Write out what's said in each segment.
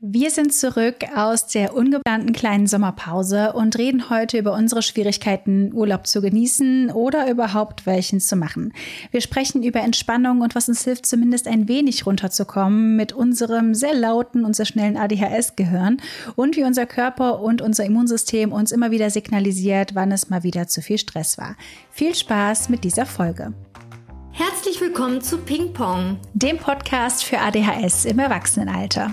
Wir sind zurück aus der ungeplanten kleinen Sommerpause und reden heute über unsere Schwierigkeiten, Urlaub zu genießen oder überhaupt welchen zu machen. Wir sprechen über Entspannung und was uns hilft, zumindest ein wenig runterzukommen mit unserem sehr lauten und sehr schnellen ADHS-Gehirn und wie unser Körper und unser Immunsystem uns immer wieder signalisiert, wann es mal wieder zu viel Stress war. Viel Spaß mit dieser Folge. Herzlich willkommen zu Ping Pong, dem Podcast für ADHS im Erwachsenenalter.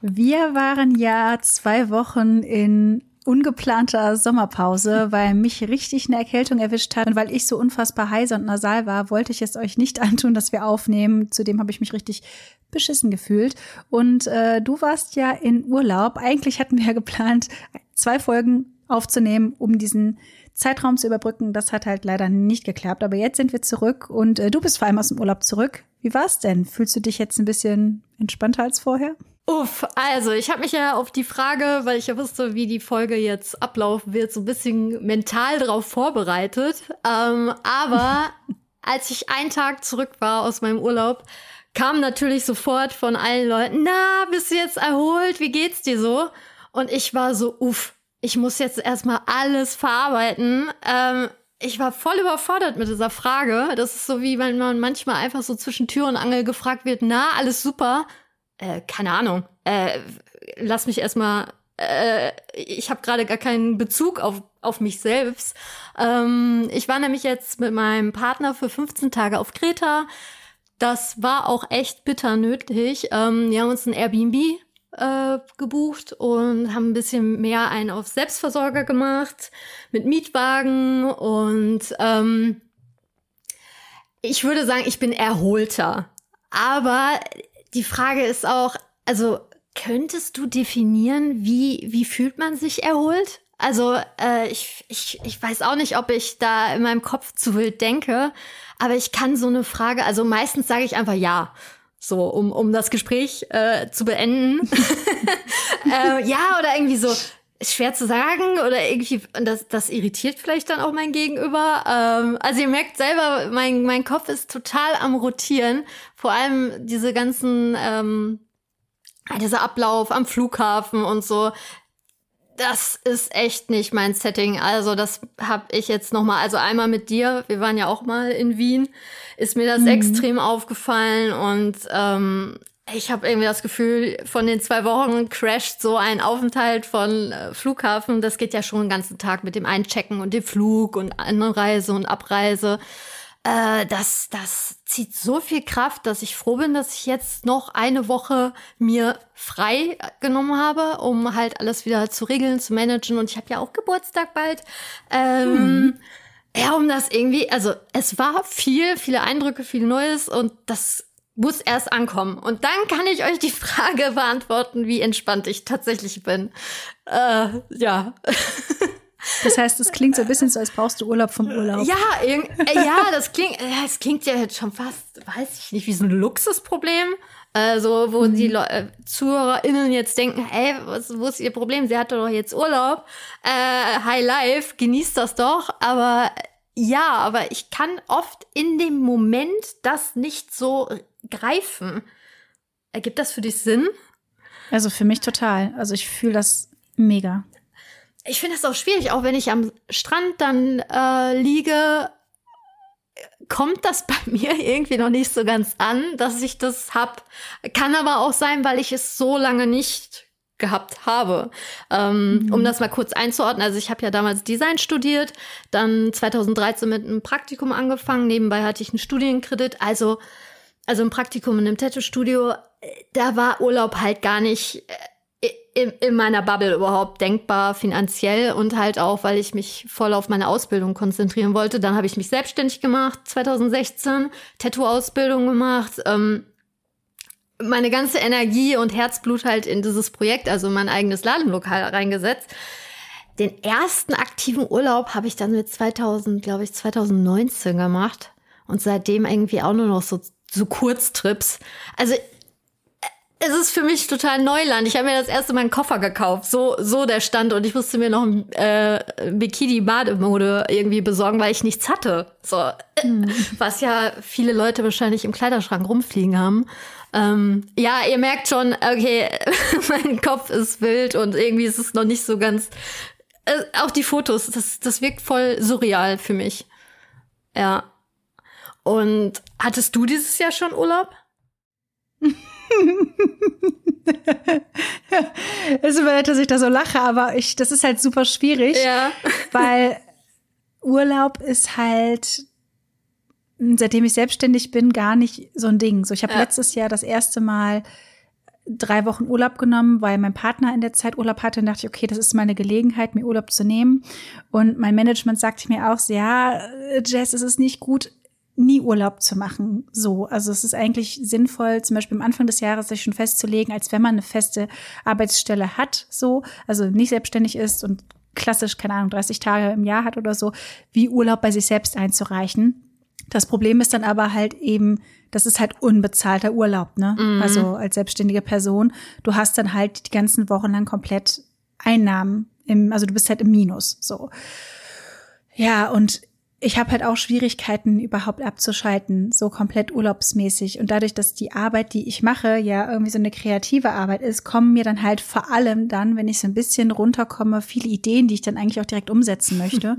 Wir waren ja zwei Wochen in ungeplanter Sommerpause, weil mich richtig eine Erkältung erwischt hat und weil ich so unfassbar heiser und nasal war, wollte ich es euch nicht antun, dass wir aufnehmen. Zudem habe ich mich richtig beschissen gefühlt. Und äh, du warst ja in Urlaub. Eigentlich hatten wir ja geplant, zwei Folgen aufzunehmen, um diesen Zeitraum zu überbrücken. Das hat halt leider nicht geklappt. Aber jetzt sind wir zurück und äh, du bist vor allem aus dem Urlaub zurück. Wie war's denn? Fühlst du dich jetzt ein bisschen entspannter als vorher? Uff, also ich habe mich ja auf die Frage, weil ich ja wusste, wie die Folge jetzt ablaufen wird, so ein bisschen mental darauf vorbereitet. Ähm, aber als ich einen Tag zurück war aus meinem Urlaub, kam natürlich sofort von allen Leuten, na, bist du jetzt erholt? Wie geht's dir so? Und ich war so, uff, ich muss jetzt erstmal alles verarbeiten. Ähm, ich war voll überfordert mit dieser Frage. Das ist so wie wenn man manchmal einfach so zwischen Tür und Angel gefragt wird, na, alles super? Äh, keine Ahnung. Äh, lass mich erstmal. Äh, ich habe gerade gar keinen Bezug auf, auf mich selbst. Ähm, ich war nämlich jetzt mit meinem Partner für 15 Tage auf Kreta. Das war auch echt bitter nötig. Ähm, wir haben uns ein Airbnb äh, gebucht und haben ein bisschen mehr einen auf Selbstversorger gemacht mit Mietwagen und ähm, ich würde sagen, ich bin erholter. Aber die Frage ist auch, also könntest du definieren, wie, wie fühlt man sich erholt? Also äh, ich, ich, ich weiß auch nicht, ob ich da in meinem Kopf zu wild denke, aber ich kann so eine Frage, also meistens sage ich einfach ja. So, um, um das Gespräch äh, zu beenden. äh, ja, oder irgendwie so, ist schwer zu sagen oder irgendwie, das, das irritiert vielleicht dann auch mein Gegenüber. Ähm, also ihr merkt selber, mein, mein Kopf ist total am Rotieren. Vor allem diese ganzen, ähm, dieser Ablauf am Flughafen und so. Das ist echt nicht mein Setting. Also das habe ich jetzt noch mal, also einmal mit dir. Wir waren ja auch mal in Wien. Ist mir das mhm. extrem aufgefallen und ähm, ich habe irgendwie das Gefühl, von den zwei Wochen crasht so ein Aufenthalt von äh, Flughafen. Das geht ja schon den ganzen Tag mit dem Einchecken und dem Flug und Anreise und Abreise. Äh, das, das zieht so viel Kraft, dass ich froh bin, dass ich jetzt noch eine Woche mir frei genommen habe, um halt alles wieder zu regeln, zu managen. Und ich habe ja auch Geburtstag bald. Ähm, hm. Ja, um das irgendwie, also es war viel, viele Eindrücke, viel Neues und das muss erst ankommen. Und dann kann ich euch die Frage beantworten, wie entspannt ich tatsächlich bin. Äh, ja. Das heißt, es klingt so ein bisschen so, als brauchst du Urlaub vom Urlaub. Ja, äh, ja, das klingt, das klingt ja jetzt schon fast, weiß ich nicht, wie so ein Luxusproblem. Also, wo mhm. die Le äh, ZuhörerInnen jetzt denken, hey, was, wo ist ihr Problem? Sie hatte doch jetzt Urlaub. Äh, High Life, genießt das doch. Aber ja, aber ich kann oft in dem Moment das nicht so greifen. Ergibt das für dich Sinn? Also für mich total. Also ich fühle das mega. Ich finde das auch schwierig, auch wenn ich am Strand dann äh, liege, kommt das bei mir irgendwie noch nicht so ganz an, dass ich das hab. Kann aber auch sein, weil ich es so lange nicht gehabt habe. Ähm, mhm. Um das mal kurz einzuordnen, also ich habe ja damals Design studiert, dann 2013 mit einem Praktikum angefangen, nebenbei hatte ich einen Studienkredit, also also ein Praktikum in einem Tattoo-Studio, da war Urlaub halt gar nicht äh, in, in, meiner Bubble überhaupt denkbar finanziell und halt auch, weil ich mich voll auf meine Ausbildung konzentrieren wollte. Dann habe ich mich selbstständig gemacht, 2016, Tattoo-Ausbildung gemacht. Ähm, meine ganze Energie und Herzblut halt in dieses Projekt, also mein eigenes Ladenlokal reingesetzt. Den ersten aktiven Urlaub habe ich dann mit 2000, glaube ich, 2019 gemacht und seitdem irgendwie auch nur noch so, so Kurztrips. Also es ist für mich total Neuland. Ich habe mir das erste Mal einen Koffer gekauft, so so der Stand und ich musste mir noch ein äh, Bikini Bademode irgendwie besorgen, weil ich nichts hatte. So mhm. was ja viele Leute wahrscheinlich im Kleiderschrank rumfliegen haben. Ähm, ja, ihr merkt schon, okay, mein Kopf ist wild und irgendwie ist es noch nicht so ganz. Äh, auch die Fotos, das das wirkt voll surreal für mich. Ja. Und hattest du dieses Jahr schon Urlaub? es ist immer nett, dass ich da so lache, aber ich, das ist halt super schwierig, ja. weil Urlaub ist halt, seitdem ich selbstständig bin, gar nicht so ein Ding. So, ich habe ja. letztes Jahr das erste Mal drei Wochen Urlaub genommen, weil mein Partner in der Zeit Urlaub hatte und dachte ich, okay, das ist meine Gelegenheit, mir Urlaub zu nehmen. Und mein Management sagte mir auch, ja, Jess, es ist nicht gut, nie Urlaub zu machen. So, also es ist eigentlich sinnvoll, zum Beispiel am Anfang des Jahres sich schon festzulegen, als wenn man eine feste Arbeitsstelle hat, so, also nicht selbstständig ist und klassisch, keine Ahnung, 30 Tage im Jahr hat oder so, wie Urlaub bei sich selbst einzureichen. Das Problem ist dann aber halt eben, das ist halt unbezahlter Urlaub, ne? Mhm. Also als selbstständige Person, du hast dann halt die ganzen Wochen lang komplett Einnahmen im, also du bist halt im Minus, so. Ja, und ich habe halt auch Schwierigkeiten, überhaupt abzuschalten, so komplett urlaubsmäßig. Und dadurch, dass die Arbeit, die ich mache, ja irgendwie so eine kreative Arbeit ist, kommen mir dann halt vor allem dann, wenn ich so ein bisschen runterkomme, viele Ideen, die ich dann eigentlich auch direkt umsetzen möchte.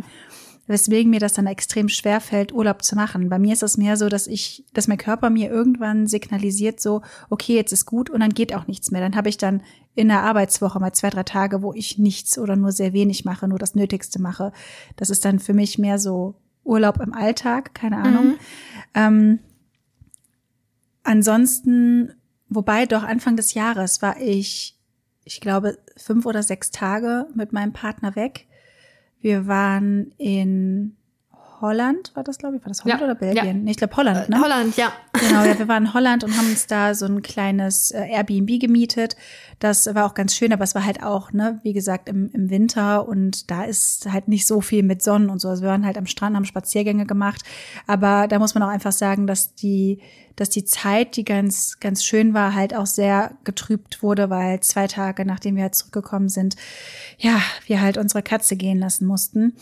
Weswegen mir das dann extrem schwer fällt, Urlaub zu machen. Bei mir ist es mehr so, dass ich, dass mein Körper mir irgendwann signalisiert, so, okay, jetzt ist gut und dann geht auch nichts mehr. Dann habe ich dann in der Arbeitswoche mal zwei, drei Tage, wo ich nichts oder nur sehr wenig mache, nur das Nötigste mache. Das ist dann für mich mehr so Urlaub im Alltag, keine Ahnung. Mhm. Ähm, ansonsten, wobei doch Anfang des Jahres war ich, ich glaube, fünf oder sechs Tage mit meinem Partner weg. Wir waren in Holland, war das, glaube ich, war das Holland ja, oder Belgien? Ja. Nee, ich glaube Holland, ne? Äh, Holland, ja. Genau, ja, wir waren in Holland und haben uns da so ein kleines äh, Airbnb gemietet. Das war auch ganz schön, aber es war halt auch, ne, wie gesagt, im, im Winter und da ist halt nicht so viel mit Sonnen und so. Also wir waren halt am Strand, haben Spaziergänge gemacht. Aber da muss man auch einfach sagen, dass die, dass die Zeit, die ganz, ganz schön war, halt auch sehr getrübt wurde, weil zwei Tage, nachdem wir halt zurückgekommen sind, ja, wir halt unsere Katze gehen lassen mussten.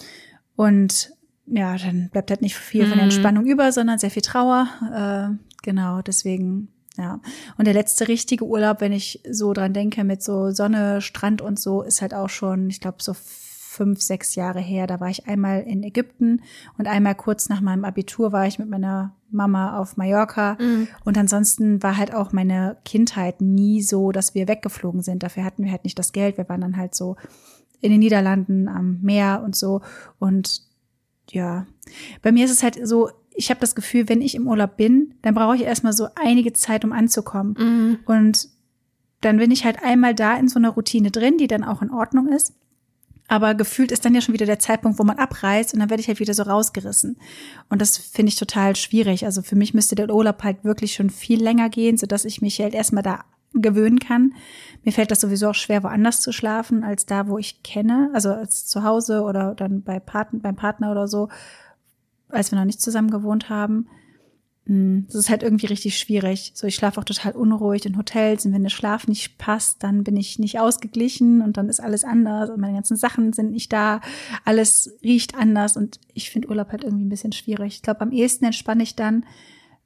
Und ja, dann bleibt halt nicht viel von der mhm. Entspannung über, sondern sehr viel Trauer. Äh, genau, deswegen, ja. Und der letzte richtige Urlaub, wenn ich so dran denke, mit so Sonne, Strand und so, ist halt auch schon, ich glaube, so fünf, sechs Jahre her. Da war ich einmal in Ägypten und einmal kurz nach meinem Abitur war ich mit meiner Mama auf Mallorca. Mhm. Und ansonsten war halt auch meine Kindheit nie so, dass wir weggeflogen sind. Dafür hatten wir halt nicht das Geld. Wir waren dann halt so in den Niederlanden am Meer und so. Und ja, bei mir ist es halt so, ich habe das Gefühl, wenn ich im Urlaub bin, dann brauche ich erstmal so einige Zeit, um anzukommen. Mhm. Und dann bin ich halt einmal da in so einer Routine drin, die dann auch in Ordnung ist. Aber gefühlt ist dann ja schon wieder der Zeitpunkt, wo man abreist und dann werde ich halt wieder so rausgerissen. Und das finde ich total schwierig. Also für mich müsste der Urlaub halt wirklich schon viel länger gehen, sodass ich mich halt erstmal da gewöhnen kann. Mir fällt das sowieso auch schwer, woanders zu schlafen, als da, wo ich kenne, also als zu Hause oder dann bei Partner, beim Partner oder so, als wir noch nicht zusammen gewohnt haben. Hm, das ist halt irgendwie richtig schwierig. So, ich schlafe auch total unruhig in Hotels und wenn der Schlaf nicht passt, dann bin ich nicht ausgeglichen und dann ist alles anders und meine ganzen Sachen sind nicht da. Alles riecht anders und ich finde Urlaub halt irgendwie ein bisschen schwierig. Ich glaube, am ehesten entspanne ich dann,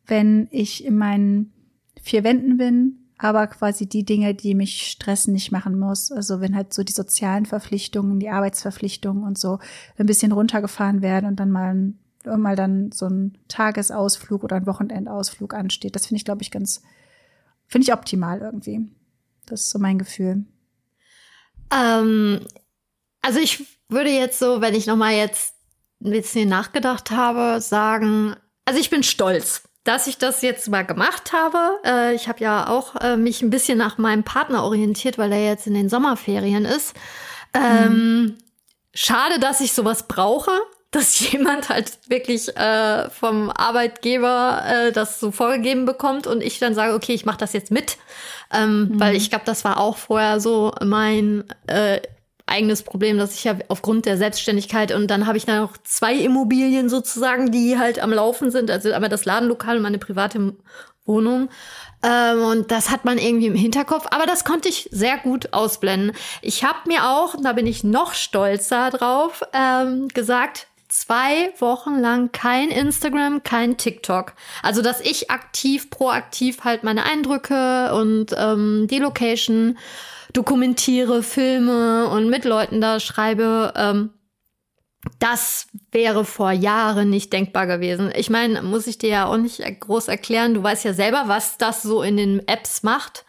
wenn ich in meinen vier Wänden bin aber quasi die Dinge, die mich stressen, nicht machen muss. Also wenn halt so die sozialen Verpflichtungen, die Arbeitsverpflichtungen und so ein bisschen runtergefahren werden und dann mal, mal dann so ein Tagesausflug oder ein Wochenendausflug ansteht. Das finde ich, glaube ich, ganz, finde ich optimal irgendwie. Das ist so mein Gefühl. Ähm, also ich würde jetzt so, wenn ich noch mal jetzt ein bisschen nachgedacht habe, sagen, also ich bin stolz dass ich das jetzt mal gemacht habe. Äh, ich habe ja auch äh, mich ein bisschen nach meinem Partner orientiert, weil er jetzt in den Sommerferien ist. Ähm, mhm. Schade, dass ich sowas brauche, dass jemand halt wirklich äh, vom Arbeitgeber äh, das so vorgegeben bekommt und ich dann sage, okay, ich mache das jetzt mit, ähm, mhm. weil ich glaube, das war auch vorher so mein äh, eigenes Problem, dass ich ja aufgrund der Selbstständigkeit und dann habe ich dann noch zwei Immobilien sozusagen, die halt am Laufen sind, also aber das Ladenlokal und meine private Wohnung. Ähm, und das hat man irgendwie im Hinterkopf, aber das konnte ich sehr gut ausblenden. Ich habe mir auch, da bin ich noch stolzer drauf, ähm, gesagt, zwei Wochen lang kein Instagram, kein TikTok. Also, dass ich aktiv, proaktiv halt meine Eindrücke und ähm, die Location dokumentiere, filme und mit Leuten da schreibe. Ähm, das wäre vor Jahren nicht denkbar gewesen. Ich meine, muss ich dir ja auch nicht groß erklären. Du weißt ja selber, was das so in den Apps macht.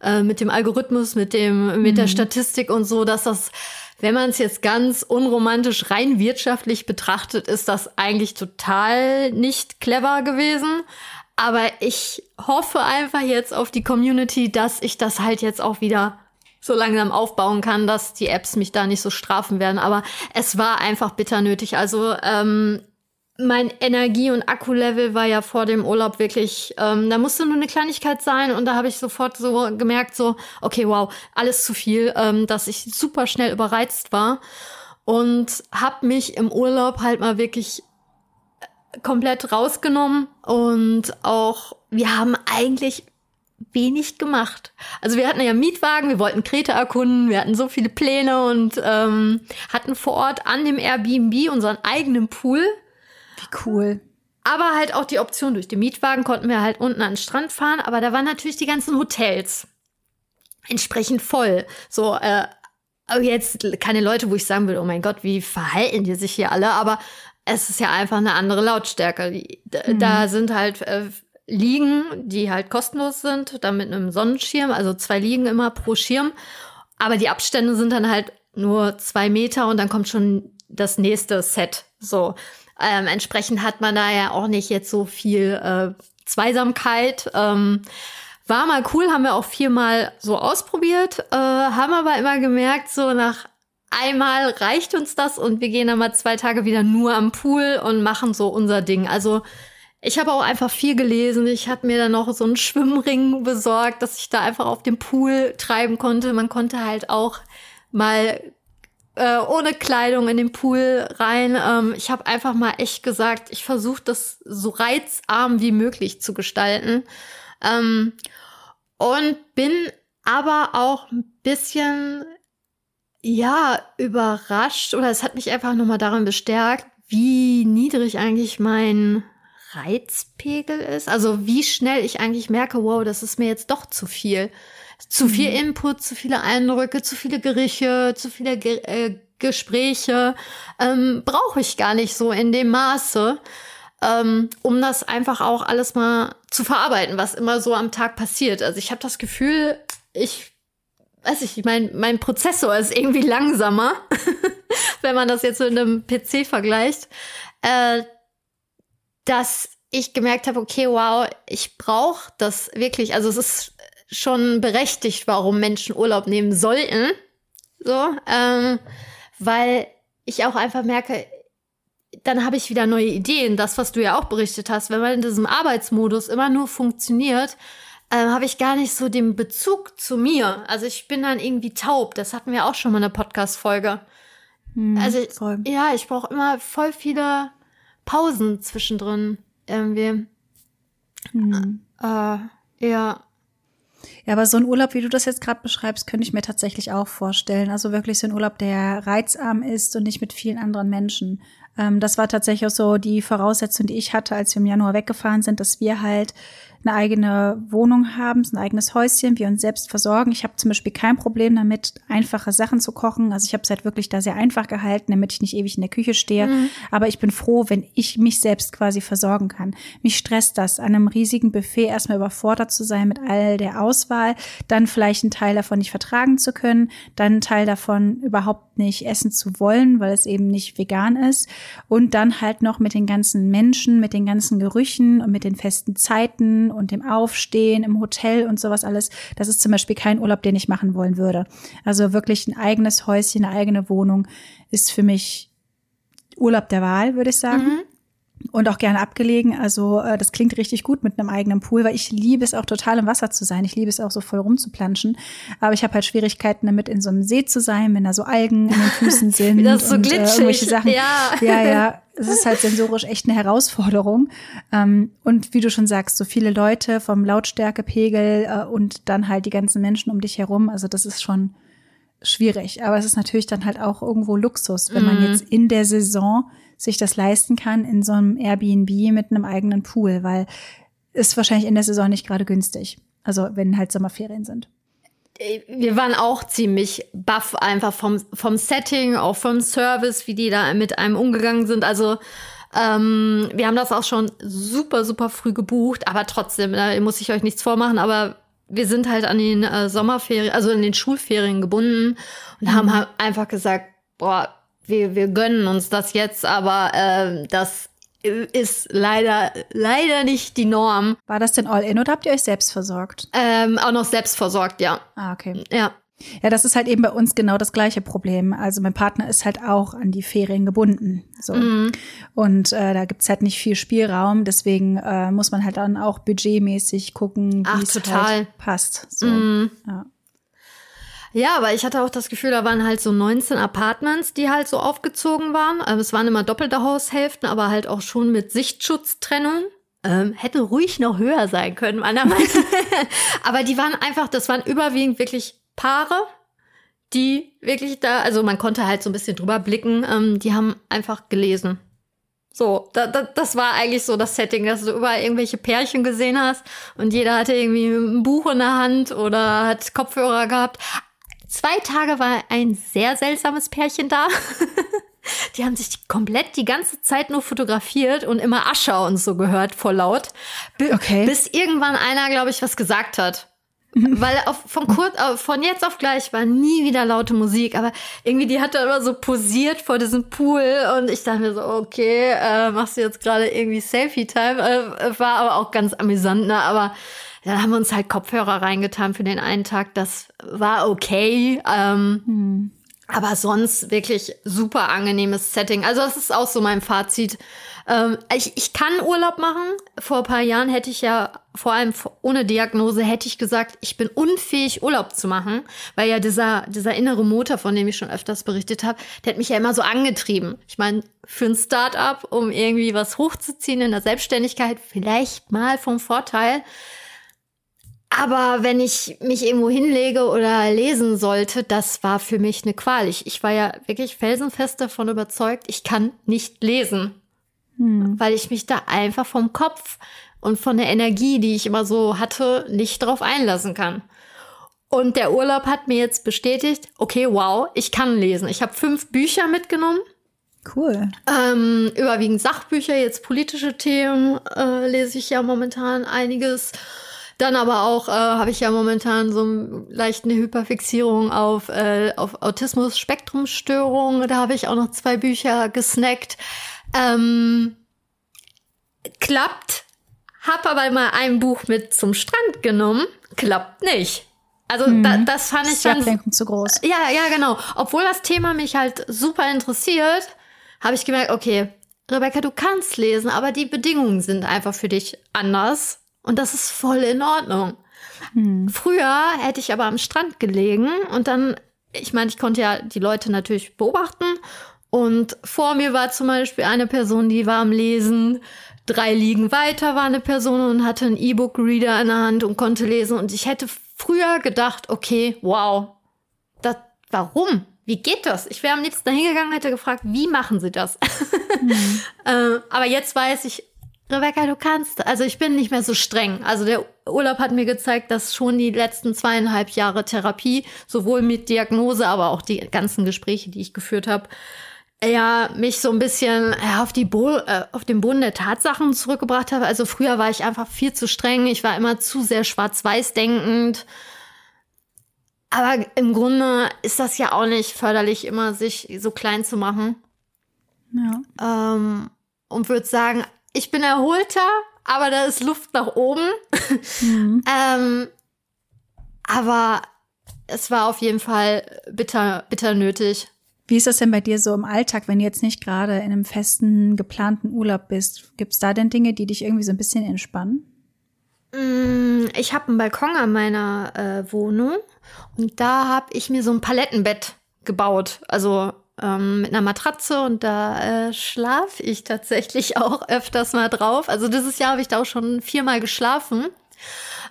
Äh, mit dem Algorithmus, mit dem, mit mhm. der Statistik und so, dass das wenn man es jetzt ganz unromantisch rein wirtschaftlich betrachtet, ist das eigentlich total nicht clever gewesen. Aber ich hoffe einfach jetzt auf die Community, dass ich das halt jetzt auch wieder so langsam aufbauen kann, dass die Apps mich da nicht so strafen werden. Aber es war einfach bitter nötig. Also ähm, mein Energie- und Akkulevel war ja vor dem Urlaub wirklich, ähm, da musste nur eine Kleinigkeit sein und da habe ich sofort so gemerkt, so, okay, wow, alles zu viel, ähm, dass ich super schnell überreizt war und habe mich im Urlaub halt mal wirklich äh, komplett rausgenommen und auch, wir haben eigentlich wenig gemacht. Also wir hatten ja Mietwagen, wir wollten Kreta erkunden, wir hatten so viele Pläne und ähm, hatten vor Ort an dem Airbnb unseren eigenen Pool wie cool. Aber halt auch die Option durch den Mietwagen konnten wir halt unten an den Strand fahren, aber da waren natürlich die ganzen Hotels entsprechend voll. So, äh, jetzt keine Leute, wo ich sagen würde, oh mein Gott, wie verhalten die sich hier alle, aber es ist ja einfach eine andere Lautstärke. Mhm. Da sind halt äh, Liegen, die halt kostenlos sind, dann mit einem Sonnenschirm, also zwei Liegen immer pro Schirm. Aber die Abstände sind dann halt nur zwei Meter und dann kommt schon das nächste Set. So. Ähm, entsprechend hat man da ja auch nicht jetzt so viel äh, Zweisamkeit. Ähm, war mal cool, haben wir auch viermal so ausprobiert, äh, haben aber immer gemerkt, so nach einmal reicht uns das und wir gehen dann mal zwei Tage wieder nur am Pool und machen so unser Ding. Also ich habe auch einfach viel gelesen. Ich habe mir dann noch so einen Schwimmring besorgt, dass ich da einfach auf dem Pool treiben konnte. Man konnte halt auch mal äh, ohne Kleidung in den Pool rein. Ähm, ich habe einfach mal echt gesagt, ich versuche das so reizarm wie möglich zu gestalten. Ähm, und bin aber auch ein bisschen, ja, überrascht oder es hat mich einfach nochmal daran bestärkt, wie niedrig eigentlich mein Reizpegel ist. Also wie schnell ich eigentlich merke, wow, das ist mir jetzt doch zu viel. Zu viel mhm. Input, zu viele Eindrücke, zu viele Gerüche, zu viele Ge äh, Gespräche ähm, brauche ich gar nicht so in dem Maße, ähm, um das einfach auch alles mal zu verarbeiten, was immer so am Tag passiert. Also ich habe das Gefühl, ich weiß ich, mein, mein Prozessor ist irgendwie langsamer, wenn man das jetzt mit einem PC vergleicht, äh, dass ich gemerkt habe, okay, wow, ich brauche das wirklich. Also es ist schon berechtigt, warum Menschen Urlaub nehmen sollten. So, ähm, weil ich auch einfach merke, dann habe ich wieder neue Ideen. Das, was du ja auch berichtet hast, wenn man in diesem Arbeitsmodus immer nur funktioniert, äh, habe ich gar nicht so den Bezug zu mir. Also ich bin dann irgendwie taub. Das hatten wir auch schon mal in der Podcast-Folge. Hm, also voll. ja, ich brauche immer voll viele Pausen zwischendrin irgendwie. Hm. Äh, ja. Ja, aber so ein Urlaub, wie du das jetzt gerade beschreibst, könnte ich mir tatsächlich auch vorstellen. Also wirklich so ein Urlaub, der reizarm ist und nicht mit vielen anderen Menschen. Ähm, das war tatsächlich auch so die Voraussetzung, die ich hatte, als wir im Januar weggefahren sind, dass wir halt eine eigene Wohnung haben, ein eigenes Häuschen, wir uns selbst versorgen. Ich habe zum Beispiel kein Problem damit, einfache Sachen zu kochen. Also ich habe es halt wirklich da sehr einfach gehalten, damit ich nicht ewig in der Küche stehe. Mhm. Aber ich bin froh, wenn ich mich selbst quasi versorgen kann. Mich stresst das, an einem riesigen Buffet erstmal überfordert zu sein mit all der Auswahl, dann vielleicht einen Teil davon nicht vertragen zu können, dann einen Teil davon überhaupt nicht essen zu wollen, weil es eben nicht vegan ist. Und dann halt noch mit den ganzen Menschen, mit den ganzen Gerüchen und mit den festen Zeiten und dem Aufstehen im Hotel und sowas alles, das ist zum Beispiel kein Urlaub, den ich machen wollen würde. Also wirklich ein eigenes Häuschen, eine eigene Wohnung ist für mich Urlaub der Wahl, würde ich sagen. Mhm und auch gerne abgelegen. Also äh, das klingt richtig gut mit einem eigenen Pool, weil ich liebe es auch total im Wasser zu sein. Ich liebe es auch so voll rumzuplanschen. Aber ich habe halt Schwierigkeiten damit, in so einem See zu sein, wenn da so Algen in den Füßen sind. Das so und, glitschig. Äh, irgendwelche Sachen. Ja, ja. ja. Es ist halt sensorisch echt eine Herausforderung. Ähm, und wie du schon sagst, so viele Leute vom Lautstärkepegel äh, und dann halt die ganzen Menschen um dich herum. Also das ist schon schwierig. Aber es ist natürlich dann halt auch irgendwo Luxus, wenn man mhm. jetzt in der Saison sich das leisten kann in so einem Airbnb mit einem eigenen Pool, weil ist wahrscheinlich in der Saison nicht gerade günstig. Also wenn halt Sommerferien sind. Wir waren auch ziemlich baff einfach vom, vom Setting, auch vom Service, wie die da mit einem umgegangen sind. Also ähm, wir haben das auch schon super, super früh gebucht, aber trotzdem, da muss ich euch nichts vormachen, aber wir sind halt an den äh, Sommerferien, also in den Schulferien gebunden und mhm. haben halt einfach gesagt, boah, wir, wir gönnen uns das jetzt, aber äh, das ist leider, leider nicht die Norm. War das denn All-In oder habt ihr euch selbst versorgt? Ähm, auch noch selbst versorgt, ja. Ah, okay. Ja. Ja, das ist halt eben bei uns genau das gleiche Problem. Also mein Partner ist halt auch an die Ferien gebunden. So. Mhm. Und äh, da gibt's halt nicht viel Spielraum, deswegen äh, muss man halt dann auch budgetmäßig gucken, wie es halt passt. So. Mhm. Ja. Ja, aber ich hatte auch das Gefühl, da waren halt so 19 Apartments, die halt so aufgezogen waren. Also es waren immer doppelte Haushälften, aber halt auch schon mit Sichtschutztrennung. Ähm, hätte ruhig noch höher sein können, meiner Meinung nach. aber die waren einfach, das waren überwiegend wirklich Paare, die wirklich da, also man konnte halt so ein bisschen drüber blicken, ähm, die haben einfach gelesen. So, da, da, das war eigentlich so das Setting, dass du überall irgendwelche Pärchen gesehen hast und jeder hatte irgendwie ein Buch in der Hand oder hat Kopfhörer gehabt. Zwei Tage war ein sehr seltsames Pärchen da. die haben sich komplett die ganze Zeit nur fotografiert und immer Ascher und so gehört, vor laut. okay. Bis irgendwann einer, glaube ich, was gesagt hat. Weil auf, von, kurz, von jetzt auf gleich war nie wieder laute Musik, aber irgendwie die hat da immer so posiert vor diesem Pool und ich dachte mir so, okay, äh, machst du jetzt gerade irgendwie Selfie-Time? Äh, war aber auch ganz amüsant, ne? Aber dann haben wir uns halt Kopfhörer reingetan für den einen Tag. Das war okay. Ähm, hm. Aber sonst wirklich super angenehmes Setting. Also das ist auch so mein Fazit. Ähm, ich, ich kann Urlaub machen. Vor ein paar Jahren hätte ich ja, vor allem ohne Diagnose, hätte ich gesagt, ich bin unfähig, Urlaub zu machen. Weil ja dieser, dieser innere Motor, von dem ich schon öfters berichtet habe, der hat mich ja immer so angetrieben. Ich meine, für ein Start-up, um irgendwie was hochzuziehen in der Selbstständigkeit, vielleicht mal vom Vorteil. Aber wenn ich mich irgendwo hinlege oder lesen sollte, das war für mich eine Qual. Ich, ich war ja wirklich felsenfest davon überzeugt, ich kann nicht lesen. Hm. Weil ich mich da einfach vom Kopf und von der Energie, die ich immer so hatte, nicht drauf einlassen kann. Und der Urlaub hat mir jetzt bestätigt, okay, wow, ich kann lesen. Ich habe fünf Bücher mitgenommen. Cool. Ähm, überwiegend Sachbücher, jetzt politische Themen äh, lese ich ja momentan einiges. Dann aber auch äh, habe ich ja momentan so leicht eine Hyperfixierung auf, äh, auf Autismus-Spektrumstörung. Da habe ich auch noch zwei Bücher gesnackt. Ähm, klappt. Hab aber mal ein Buch mit zum Strand genommen. Klappt nicht. Also mhm. da, das fand ich dann zu groß. Ja, ja, genau. Obwohl das Thema mich halt super interessiert, habe ich gemerkt, okay, Rebecca, du kannst lesen, aber die Bedingungen sind einfach für dich anders. Und das ist voll in Ordnung. Hm. Früher hätte ich aber am Strand gelegen und dann, ich meine, ich konnte ja die Leute natürlich beobachten. Und vor mir war zum Beispiel eine Person, die war am Lesen. Drei liegen weiter war eine Person und hatte einen E-Book-Reader in der Hand und konnte lesen. Und ich hätte früher gedacht, okay, wow, das, warum? Wie geht das? Ich wäre am liebsten dahingegangen, hätte gefragt, wie machen sie das? Mhm. äh, aber jetzt weiß ich, Rebecca, du kannst. Also ich bin nicht mehr so streng. Also der Urlaub hat mir gezeigt, dass schon die letzten zweieinhalb Jahre Therapie, sowohl mit Diagnose, aber auch die ganzen Gespräche, die ich geführt habe, ja, mich so ein bisschen ja, auf, die Bo äh, auf den Boden der Tatsachen zurückgebracht habe. Also früher war ich einfach viel zu streng. Ich war immer zu sehr schwarz-weiß denkend. Aber im Grunde ist das ja auch nicht förderlich, immer sich so klein zu machen. Ja. Ähm, und würde sagen, ich bin erholter, aber da ist Luft nach oben. Mhm. ähm, aber es war auf jeden Fall bitter, bitter nötig. Wie ist das denn bei dir so im Alltag, wenn du jetzt nicht gerade in einem festen, geplanten Urlaub bist? Gibt es da denn Dinge, die dich irgendwie so ein bisschen entspannen? Mm, ich habe einen Balkon an meiner äh, Wohnung und da habe ich mir so ein Palettenbett gebaut. Also ähm, mit einer Matratze und da äh, schlafe ich tatsächlich auch öfters mal drauf. Also dieses Jahr habe ich da auch schon viermal geschlafen.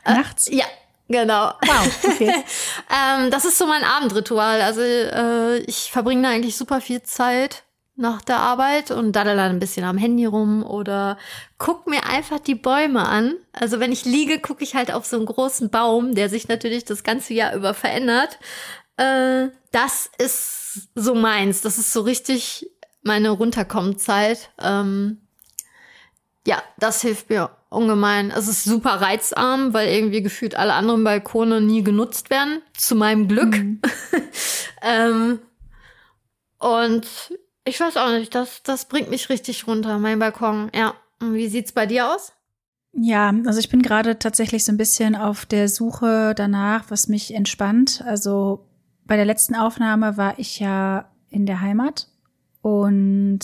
Nachts? Äh, ja, Genau. Wow, okay. ähm, das ist so mein Abendritual. Also äh, ich verbringe da eigentlich super viel Zeit nach der Arbeit und daddel dann ein bisschen am Handy rum oder guck mir einfach die Bäume an. Also wenn ich liege, gucke ich halt auf so einen großen Baum, der sich natürlich das ganze Jahr über verändert. Äh, das ist so meins. Das ist so richtig meine Runterkommenzeit. Ähm, ja, das hilft mir ungemein. Es ist super reizarm, weil irgendwie gefühlt alle anderen Balkone nie genutzt werden. Zu meinem Glück. Mhm. ähm, und ich weiß auch nicht, das, das bringt mich richtig runter, mein Balkon. Ja. Und wie sieht's bei dir aus? Ja, also ich bin gerade tatsächlich so ein bisschen auf der Suche danach, was mich entspannt. Also bei der letzten Aufnahme war ich ja in der Heimat und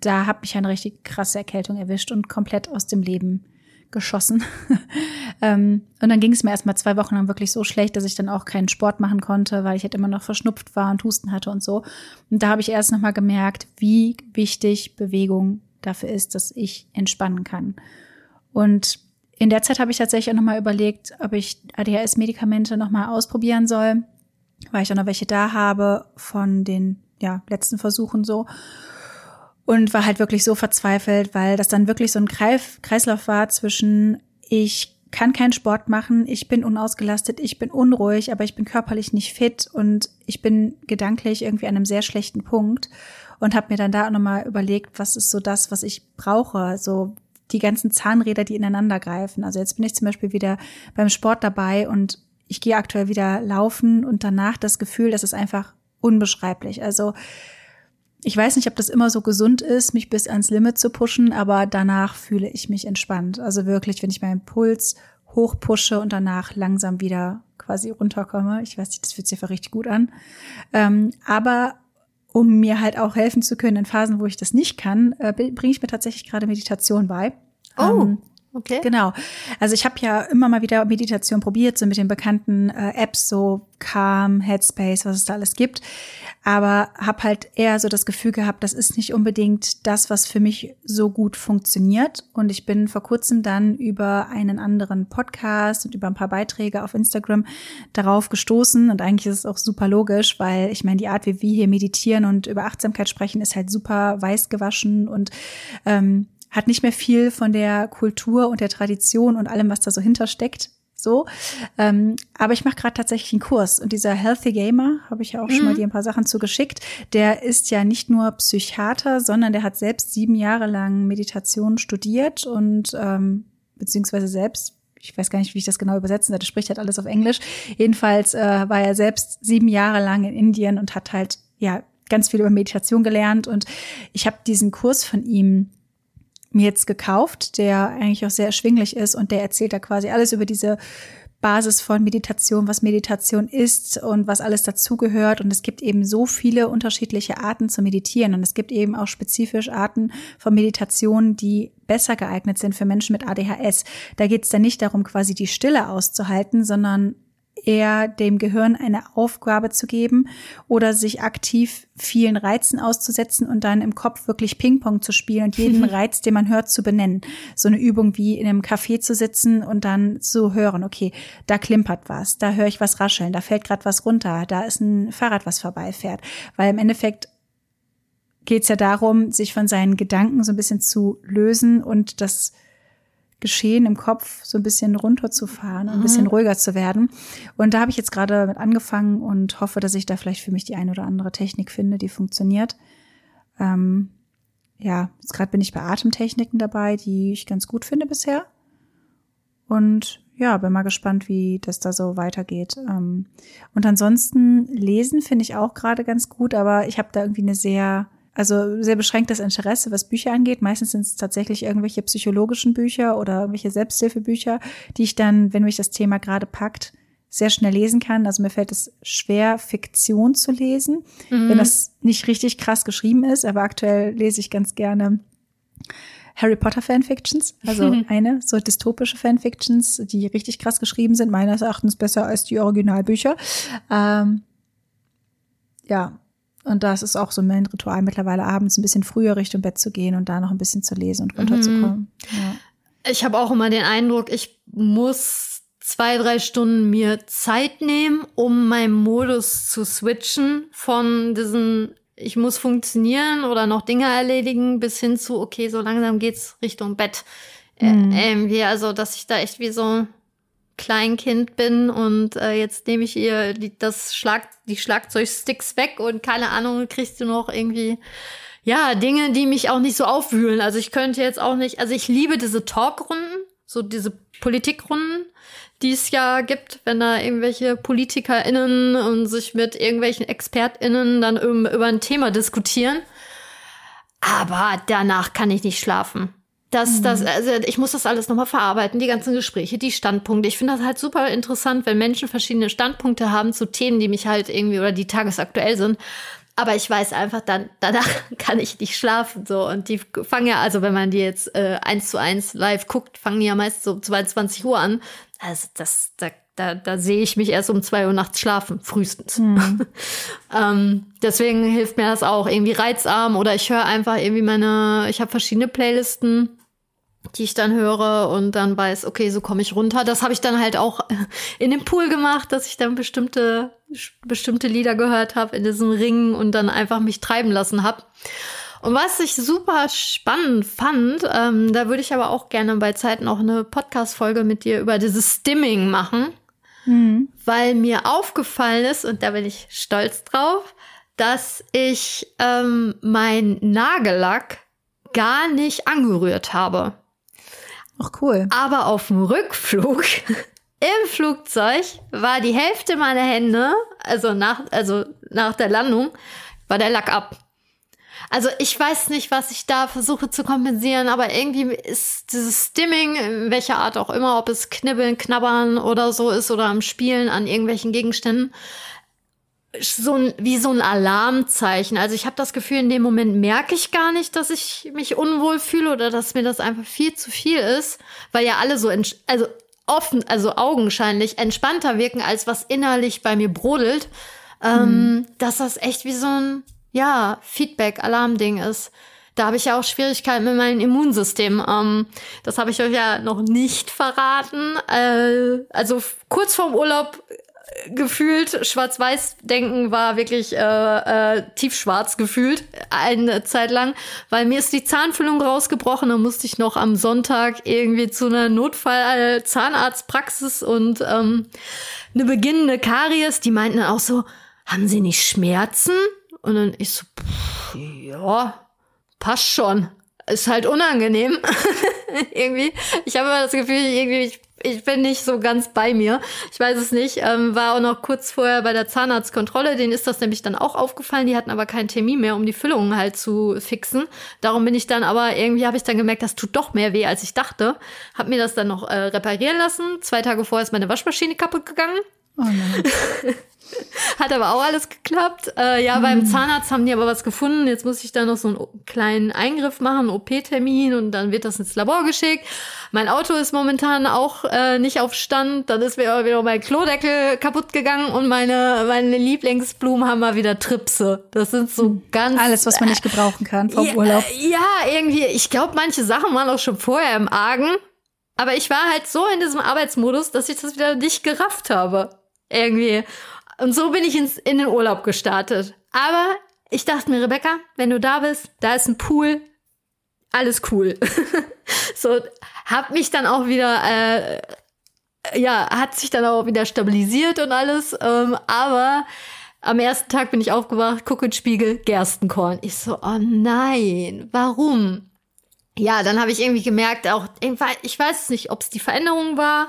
da hat mich eine richtig krasse Erkältung erwischt und komplett aus dem Leben geschossen. ähm, und dann ging es mir erstmal zwei Wochen lang wirklich so schlecht, dass ich dann auch keinen Sport machen konnte, weil ich halt immer noch verschnupft war und Husten hatte und so. Und da habe ich erst nochmal gemerkt, wie wichtig Bewegung dafür ist, dass ich entspannen kann. Und in der Zeit habe ich tatsächlich auch nochmal überlegt, ob ich ADHS-Medikamente nochmal ausprobieren soll, weil ich auch noch welche da habe von den ja, letzten Versuchen so und war halt wirklich so verzweifelt, weil das dann wirklich so ein Kreislauf war zwischen ich kann keinen Sport machen, ich bin unausgelastet, ich bin unruhig, aber ich bin körperlich nicht fit und ich bin gedanklich irgendwie an einem sehr schlechten Punkt und habe mir dann da auch nochmal überlegt, was ist so das, was ich brauche, so die ganzen Zahnräder, die ineinander greifen. Also jetzt bin ich zum Beispiel wieder beim Sport dabei und ich gehe aktuell wieder laufen und danach das Gefühl, das ist einfach unbeschreiblich. Also ich weiß nicht, ob das immer so gesund ist, mich bis ans Limit zu pushen, aber danach fühle ich mich entspannt. Also wirklich, wenn ich meinen Puls hochpushe und danach langsam wieder quasi runterkomme. Ich weiß nicht, das fühlt sich einfach richtig gut an. Ähm, aber um mir halt auch helfen zu können in Phasen, wo ich das nicht kann, äh, bringe ich mir tatsächlich gerade Meditation bei. Oh. Ähm, Okay. Genau. Also ich habe ja immer mal wieder Meditation probiert, so mit den bekannten äh, Apps, so Calm, Headspace, was es da alles gibt. Aber habe halt eher so das Gefühl gehabt, das ist nicht unbedingt das, was für mich so gut funktioniert. Und ich bin vor kurzem dann über einen anderen Podcast und über ein paar Beiträge auf Instagram darauf gestoßen. Und eigentlich ist es auch super logisch, weil ich meine, die Art, wie wir hier meditieren und über Achtsamkeit sprechen, ist halt super weiß gewaschen und ähm, hat nicht mehr viel von der Kultur und der Tradition und allem, was da so hintersteckt. So, ähm, aber ich mache gerade tatsächlich einen Kurs und dieser Healthy Gamer habe ich ja auch mhm. schon mal mhm. dir ein paar Sachen zugeschickt. Der ist ja nicht nur Psychiater, sondern der hat selbst sieben Jahre lang Meditation studiert und ähm, beziehungsweise selbst ich weiß gar nicht, wie ich das genau übersetzen soll, der spricht halt alles auf Englisch. Jedenfalls äh, war er selbst sieben Jahre lang in Indien und hat halt ja ganz viel über Meditation gelernt und ich habe diesen Kurs von ihm mir jetzt gekauft, der eigentlich auch sehr erschwinglich ist und der erzählt da quasi alles über diese Basis von Meditation, was Meditation ist und was alles dazugehört. Und es gibt eben so viele unterschiedliche Arten zu meditieren. Und es gibt eben auch spezifisch Arten von Meditation, die besser geeignet sind für Menschen mit ADHS. Da geht es dann nicht darum, quasi die Stille auszuhalten, sondern eher dem Gehirn eine Aufgabe zu geben oder sich aktiv vielen Reizen auszusetzen und dann im Kopf wirklich Ping-Pong zu spielen und jeden Reiz, den man hört, zu benennen. So eine Übung wie in einem Café zu sitzen und dann zu hören, okay, da klimpert was, da höre ich was rascheln, da fällt gerade was runter, da ist ein Fahrrad, was vorbeifährt. Weil im Endeffekt geht es ja darum, sich von seinen Gedanken so ein bisschen zu lösen und das Geschehen im Kopf so ein bisschen runterzufahren, ein bisschen mhm. ruhiger zu werden. Und da habe ich jetzt gerade mit angefangen und hoffe, dass ich da vielleicht für mich die eine oder andere Technik finde, die funktioniert. Ähm, ja, jetzt gerade bin ich bei Atemtechniken dabei, die ich ganz gut finde bisher. Und ja, bin mal gespannt, wie das da so weitergeht. Ähm, und ansonsten lesen finde ich auch gerade ganz gut, aber ich habe da irgendwie eine sehr also sehr beschränktes Interesse, was Bücher angeht. Meistens sind es tatsächlich irgendwelche psychologischen Bücher oder irgendwelche Selbsthilfebücher, die ich dann, wenn mich das Thema gerade packt, sehr schnell lesen kann. Also mir fällt es schwer, Fiktion zu lesen, mhm. wenn das nicht richtig krass geschrieben ist. Aber aktuell lese ich ganz gerne Harry Potter Fanfictions, also eine, so dystopische Fanfictions, die richtig krass geschrieben sind, meines Erachtens besser als die Originalbücher. Ähm, ja, und das ist auch so mein Ritual mittlerweile abends ein bisschen früher Richtung Bett zu gehen und da noch ein bisschen zu lesen und runterzukommen. Mhm. Ja. Ich habe auch immer den Eindruck, ich muss zwei, drei Stunden mir Zeit nehmen, um meinen Modus zu switchen von diesen ich muss funktionieren oder noch Dinge erledigen, bis hin zu, okay, so langsam geht's Richtung Bett. Mhm. Äh, irgendwie, also, dass ich da echt wie so Kleinkind bin und äh, jetzt nehme ich ihr die, das Schlag, die Schlagzeugsticks weg und keine Ahnung, kriegst du noch irgendwie ja, Dinge, die mich auch nicht so aufwühlen. Also ich könnte jetzt auch nicht, also ich liebe diese Talkrunden, so diese Politikrunden, die es ja gibt, wenn da irgendwelche PolitikerInnen und sich mit irgendwelchen ExpertInnen dann über ein Thema diskutieren. Aber danach kann ich nicht schlafen. Das, das, mhm. also ich muss das alles nochmal verarbeiten, die ganzen Gespräche, die Standpunkte. Ich finde das halt super interessant, wenn Menschen verschiedene Standpunkte haben zu Themen, die mich halt irgendwie oder die tagesaktuell sind. Aber ich weiß einfach, dann danach kann ich nicht schlafen so und die fangen ja, also wenn man die jetzt äh, eins zu eins live guckt, fangen die ja meist so um 22 Uhr an. Also das, da, da, da sehe ich mich erst um zwei Uhr nachts schlafen, frühestens. Mhm. ähm, deswegen hilft mir das auch irgendwie reizarm oder ich höre einfach irgendwie meine, ich habe verschiedene Playlisten die ich dann höre und dann weiß, okay, so komme ich runter. Das habe ich dann halt auch in dem Pool gemacht, dass ich dann bestimmte bestimmte Lieder gehört habe in diesem Ring und dann einfach mich treiben lassen habe. Und was ich super spannend fand, ähm, da würde ich aber auch gerne bei Zeiten auch eine Podcast-Folge mit dir über dieses Stimming machen, mhm. weil mir aufgefallen ist, und da bin ich stolz drauf, dass ich ähm, mein Nagellack gar nicht angerührt habe. Ach cool. Aber auf dem Rückflug im Flugzeug war die Hälfte meiner Hände, also nach, also nach der Landung, war der Lack ab. Also ich weiß nicht, was ich da versuche zu kompensieren, aber irgendwie ist dieses Stimming, in welcher Art auch immer, ob es Knibbeln, Knabbern oder so ist oder am Spielen an irgendwelchen Gegenständen, so ein, wie so ein Alarmzeichen. Also ich habe das Gefühl, in dem Moment merke ich gar nicht, dass ich mich unwohl fühle oder dass mir das einfach viel zu viel ist, weil ja alle so, also offen, also augenscheinlich entspannter wirken, als was innerlich bei mir brodelt, ähm, mhm. dass das echt wie so ein, ja, Feedback-Alarm-Ding ist. Da habe ich ja auch Schwierigkeiten mit meinem Immunsystem. Ähm, das habe ich euch ja noch nicht verraten. Äh, also kurz vorm Urlaub gefühlt Schwarz-Weiß-Denken war wirklich äh, äh, tiefschwarz gefühlt eine Zeit lang, weil mir ist die Zahnfüllung rausgebrochen. Da musste ich noch am Sonntag irgendwie zu einer Notfall-Zahnarztpraxis und ähm, eine beginnende Karies. Die meinten dann auch so, haben Sie nicht Schmerzen? Und dann ich so, pff, ja, passt schon. Ist halt unangenehm. irgendwie. Ich habe immer das Gefühl, irgendwie, ich ich bin nicht so ganz bei mir. Ich weiß es nicht. Ähm, war auch noch kurz vorher bei der Zahnarztkontrolle. Denen ist das nämlich dann auch aufgefallen. Die hatten aber keinen Termin mehr, um die Füllungen halt zu fixen. Darum bin ich dann aber irgendwie habe ich dann gemerkt, das tut doch mehr weh, als ich dachte. Hab mir das dann noch äh, reparieren lassen. Zwei Tage vorher ist meine Waschmaschine kaputt gegangen. Oh nein. Hat aber auch alles geklappt. Äh, ja, mhm. beim Zahnarzt haben die aber was gefunden. Jetzt muss ich da noch so einen kleinen Eingriff machen, OP-Termin und dann wird das ins Labor geschickt. Mein Auto ist momentan auch äh, nicht auf Stand. Dann ist mir wieder mein Klodeckel kaputt gegangen und meine, meine Lieblingsblumen haben mal wieder Tripse. Das sind so mhm. ganz. Alles, was man nicht gebrauchen kann vom ja, Urlaub. Ja, irgendwie. Ich glaube, manche Sachen waren auch schon vorher im Argen. Aber ich war halt so in diesem Arbeitsmodus, dass ich das wieder nicht gerafft habe. Irgendwie. Und so bin ich ins, in den Urlaub gestartet. Aber ich dachte mir, Rebecca, wenn du da bist, da ist ein Pool, alles cool. so, hab mich dann auch wieder, äh, ja, hat sich dann auch wieder stabilisiert und alles. Ähm, aber am ersten Tag bin ich aufgewacht, gucke in den Spiegel, Gerstenkorn. Ich so, oh nein, warum? Ja, dann habe ich irgendwie gemerkt, auch, ich weiß nicht, ob es die Veränderung war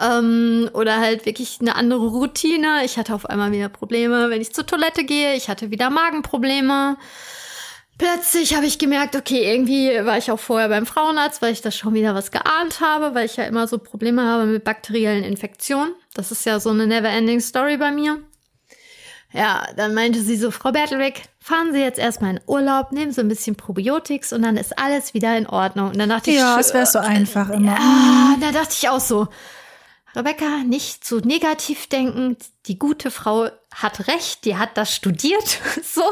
ähm, oder halt wirklich eine andere Routine. Ich hatte auf einmal wieder Probleme, wenn ich zur Toilette gehe. Ich hatte wieder Magenprobleme. Plötzlich habe ich gemerkt, okay, irgendwie war ich auch vorher beim Frauenarzt, weil ich das schon wieder was geahnt habe, weil ich ja immer so Probleme habe mit bakteriellen Infektionen. das ist ja so eine never-ending Story bei mir. Ja, dann meinte sie so, Frau Bertelweg, fahren Sie jetzt erstmal in Urlaub, nehmen Sie ein bisschen Probiotics und dann ist alles wieder in Ordnung. Und dann dachte ja, ich, Ja, es wäre so einfach immer. Ja, da dachte ich auch so, Rebecca, nicht zu negativ denken. Die gute Frau hat recht, die hat das studiert. So.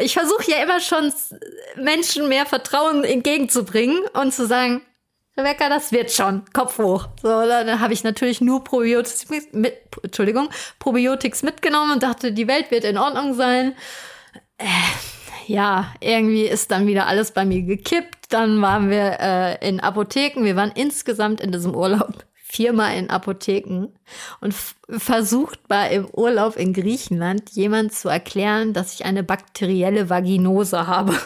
Ich versuche ja immer schon Menschen mehr Vertrauen entgegenzubringen und zu sagen, Rebecca, das wird schon. Kopf hoch. So, dann habe ich natürlich nur Probiotics mit, Entschuldigung, Probiotics mitgenommen und dachte, die Welt wird in Ordnung sein. Äh, ja, irgendwie ist dann wieder alles bei mir gekippt. Dann waren wir äh, in Apotheken. Wir waren insgesamt in diesem Urlaub viermal in Apotheken und versucht mal im Urlaub in Griechenland jemand zu erklären, dass ich eine bakterielle Vaginose habe.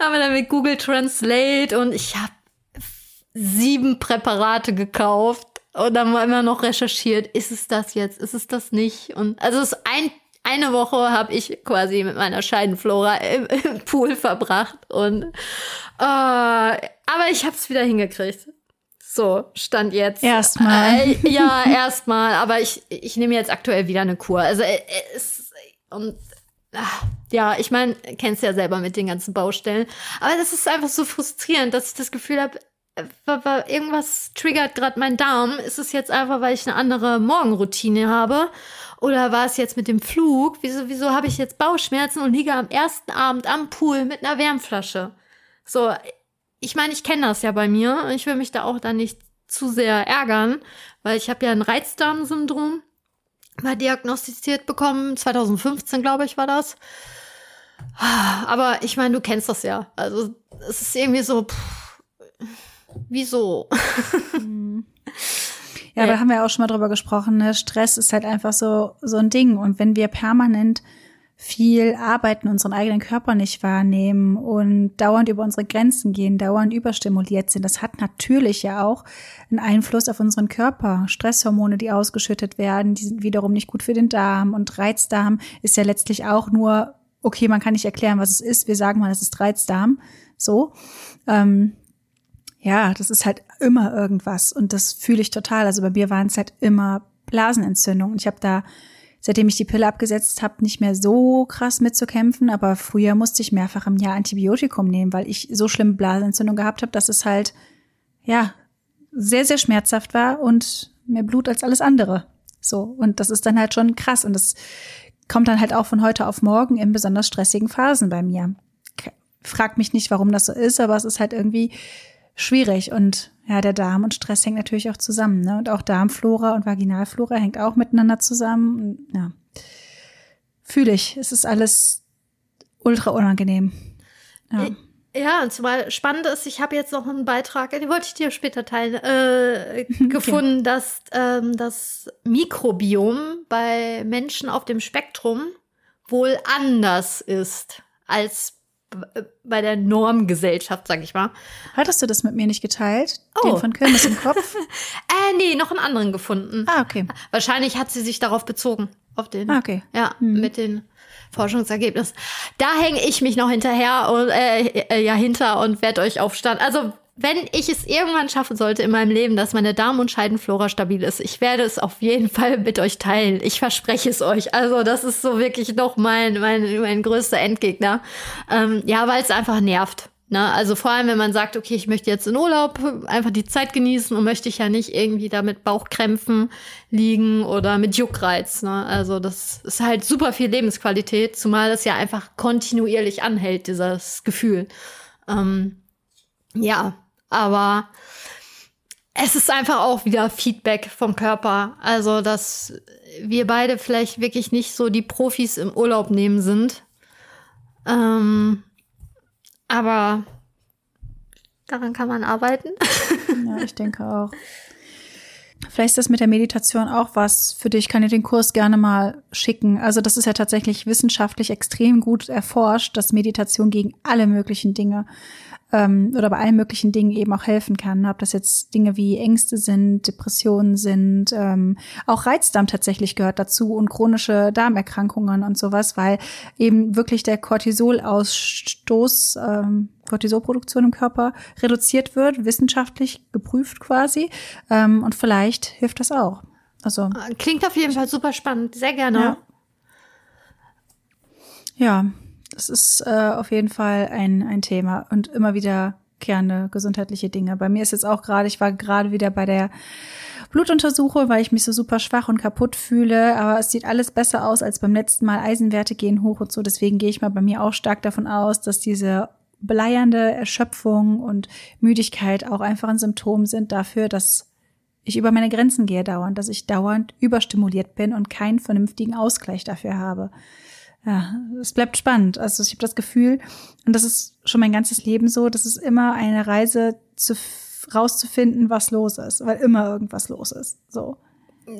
haben wir dann mit Google Translate und ich habe sieben Präparate gekauft und dann war immer noch recherchiert, ist es das jetzt, ist es das nicht? Und also es ist ein, eine Woche habe ich quasi mit meiner Scheidenflora im, im Pool verbracht und äh, aber ich habe es wieder hingekriegt. So, stand jetzt. Erstmal. Äh, ja, erstmal. Aber ich, ich nehme jetzt aktuell wieder eine Kur. Also, äh, es, und ach, ja, ich meine, kennst ja selber mit den ganzen Baustellen. Aber das ist einfach so frustrierend, dass ich das Gefühl habe, äh, irgendwas triggert gerade meinen Darm. Ist es jetzt einfach, weil ich eine andere Morgenroutine habe? Oder war es jetzt mit dem Flug? Wieso, wieso habe ich jetzt Bauchschmerzen und liege am ersten Abend am Pool mit einer Wärmflasche? So, ich meine, ich kenne das ja bei mir. Ich will mich da auch dann nicht zu sehr ärgern, weil ich habe ja ein Reizdarmsyndrom mal diagnostiziert bekommen. 2015, glaube ich, war das. Aber ich meine, du kennst das ja. Also es ist irgendwie so, pff, wieso? Ja, ja, da haben wir auch schon mal drüber gesprochen. Ne? Stress ist halt einfach so so ein Ding. Und wenn wir permanent viel arbeiten, unseren eigenen Körper nicht wahrnehmen und dauernd über unsere Grenzen gehen, dauernd überstimuliert sind. Das hat natürlich ja auch einen Einfluss auf unseren Körper. Stresshormone, die ausgeschüttet werden, die sind wiederum nicht gut für den Darm. Und Reizdarm ist ja letztlich auch nur, okay, man kann nicht erklären, was es ist. Wir sagen mal, es ist Reizdarm. So. Ähm, ja, das ist halt immer irgendwas. Und das fühle ich total. Also bei mir waren es halt immer Blasenentzündungen. Ich habe da seitdem ich die Pille abgesetzt habe, nicht mehr so krass mitzukämpfen. Aber früher musste ich mehrfach im Jahr Antibiotikum nehmen, weil ich so schlimme Blasenentzündung gehabt habe, dass es halt, ja, sehr, sehr schmerzhaft war und mehr Blut als alles andere. So. Und das ist dann halt schon krass. Und das kommt dann halt auch von heute auf morgen in besonders stressigen Phasen bei mir. Frag mich nicht, warum das so ist, aber es ist halt irgendwie schwierig. Und ja, der Darm und Stress hängt natürlich auch zusammen. Ne? Und auch Darmflora und Vaginalflora hängt auch miteinander zusammen. Ja, fühle ich. Es ist alles ultra unangenehm. Ja. Ja, und zumal spannend ist, ich habe jetzt noch einen Beitrag, den wollte ich dir später teilen, äh, gefunden, okay. dass ähm, das Mikrobiom bei Menschen auf dem Spektrum wohl anders ist als bei der Normgesellschaft, sag ich mal. Hattest du das mit mir nicht geteilt? Oh. Den von Kirmes im Kopf? äh, nee, noch einen anderen gefunden. Ah, okay. Wahrscheinlich hat sie sich darauf bezogen. Auf den. Ah, okay. Ja, hm. mit den Forschungsergebnissen. Da hänge ich mich noch hinterher und äh, äh, ja hinter und werde euch aufstand. Also wenn ich es irgendwann schaffen sollte in meinem Leben, dass meine Darm- und Scheidenflora stabil ist, ich werde es auf jeden Fall mit euch teilen. Ich verspreche es euch. Also das ist so wirklich noch mein, mein, mein größter Endgegner. Ähm, ja, weil es einfach nervt. Ne? Also vor allem, wenn man sagt, okay, ich möchte jetzt in Urlaub einfach die Zeit genießen und möchte ich ja nicht irgendwie da mit Bauchkrämpfen liegen oder mit Juckreiz. Ne? Also das ist halt super viel Lebensqualität, zumal es ja einfach kontinuierlich anhält, dieses Gefühl. Ähm, ja, aber es ist einfach auch wieder Feedback vom Körper. Also, dass wir beide vielleicht wirklich nicht so die Profis im Urlaub nehmen sind. Ähm, aber daran kann man arbeiten. Ja, ich denke auch. Vielleicht ist das mit der Meditation auch was für dich. Ich kann dir den Kurs gerne mal schicken. Also das ist ja tatsächlich wissenschaftlich extrem gut erforscht, dass Meditation gegen alle möglichen Dinge ähm, oder bei allen möglichen Dingen eben auch helfen kann. Ob das jetzt Dinge wie Ängste sind, Depressionen sind, ähm, auch Reizdarm tatsächlich gehört dazu und chronische Darmerkrankungen und sowas, weil eben wirklich der Cortisolausstoß, ähm, Cortisolproduktion im Körper reduziert wird, wissenschaftlich geprüft quasi. Ähm, und vielleicht hilft das auch. Also klingt auf jeden Fall super spannend, sehr gerne. Ja. Ja, das ist äh, auf jeden Fall ein, ein Thema und immer wieder kehrende gesundheitliche Dinge. Bei mir ist jetzt auch gerade, ich war gerade wieder bei der Blutuntersuchung, weil ich mich so super schwach und kaputt fühle, aber es sieht alles besser aus als beim letzten Mal. Eisenwerte gehen hoch und so, deswegen gehe ich mal bei mir auch stark davon aus, dass diese beleiernde Erschöpfung und Müdigkeit auch einfach ein Symptom sind dafür, dass ich über meine Grenzen gehe dauernd, dass ich dauernd überstimuliert bin und keinen vernünftigen Ausgleich dafür habe ja, es bleibt spannend. Also ich habe das Gefühl, und das ist schon mein ganzes Leben so, das ist immer eine Reise zu rauszufinden, was los ist, weil immer irgendwas los ist. So.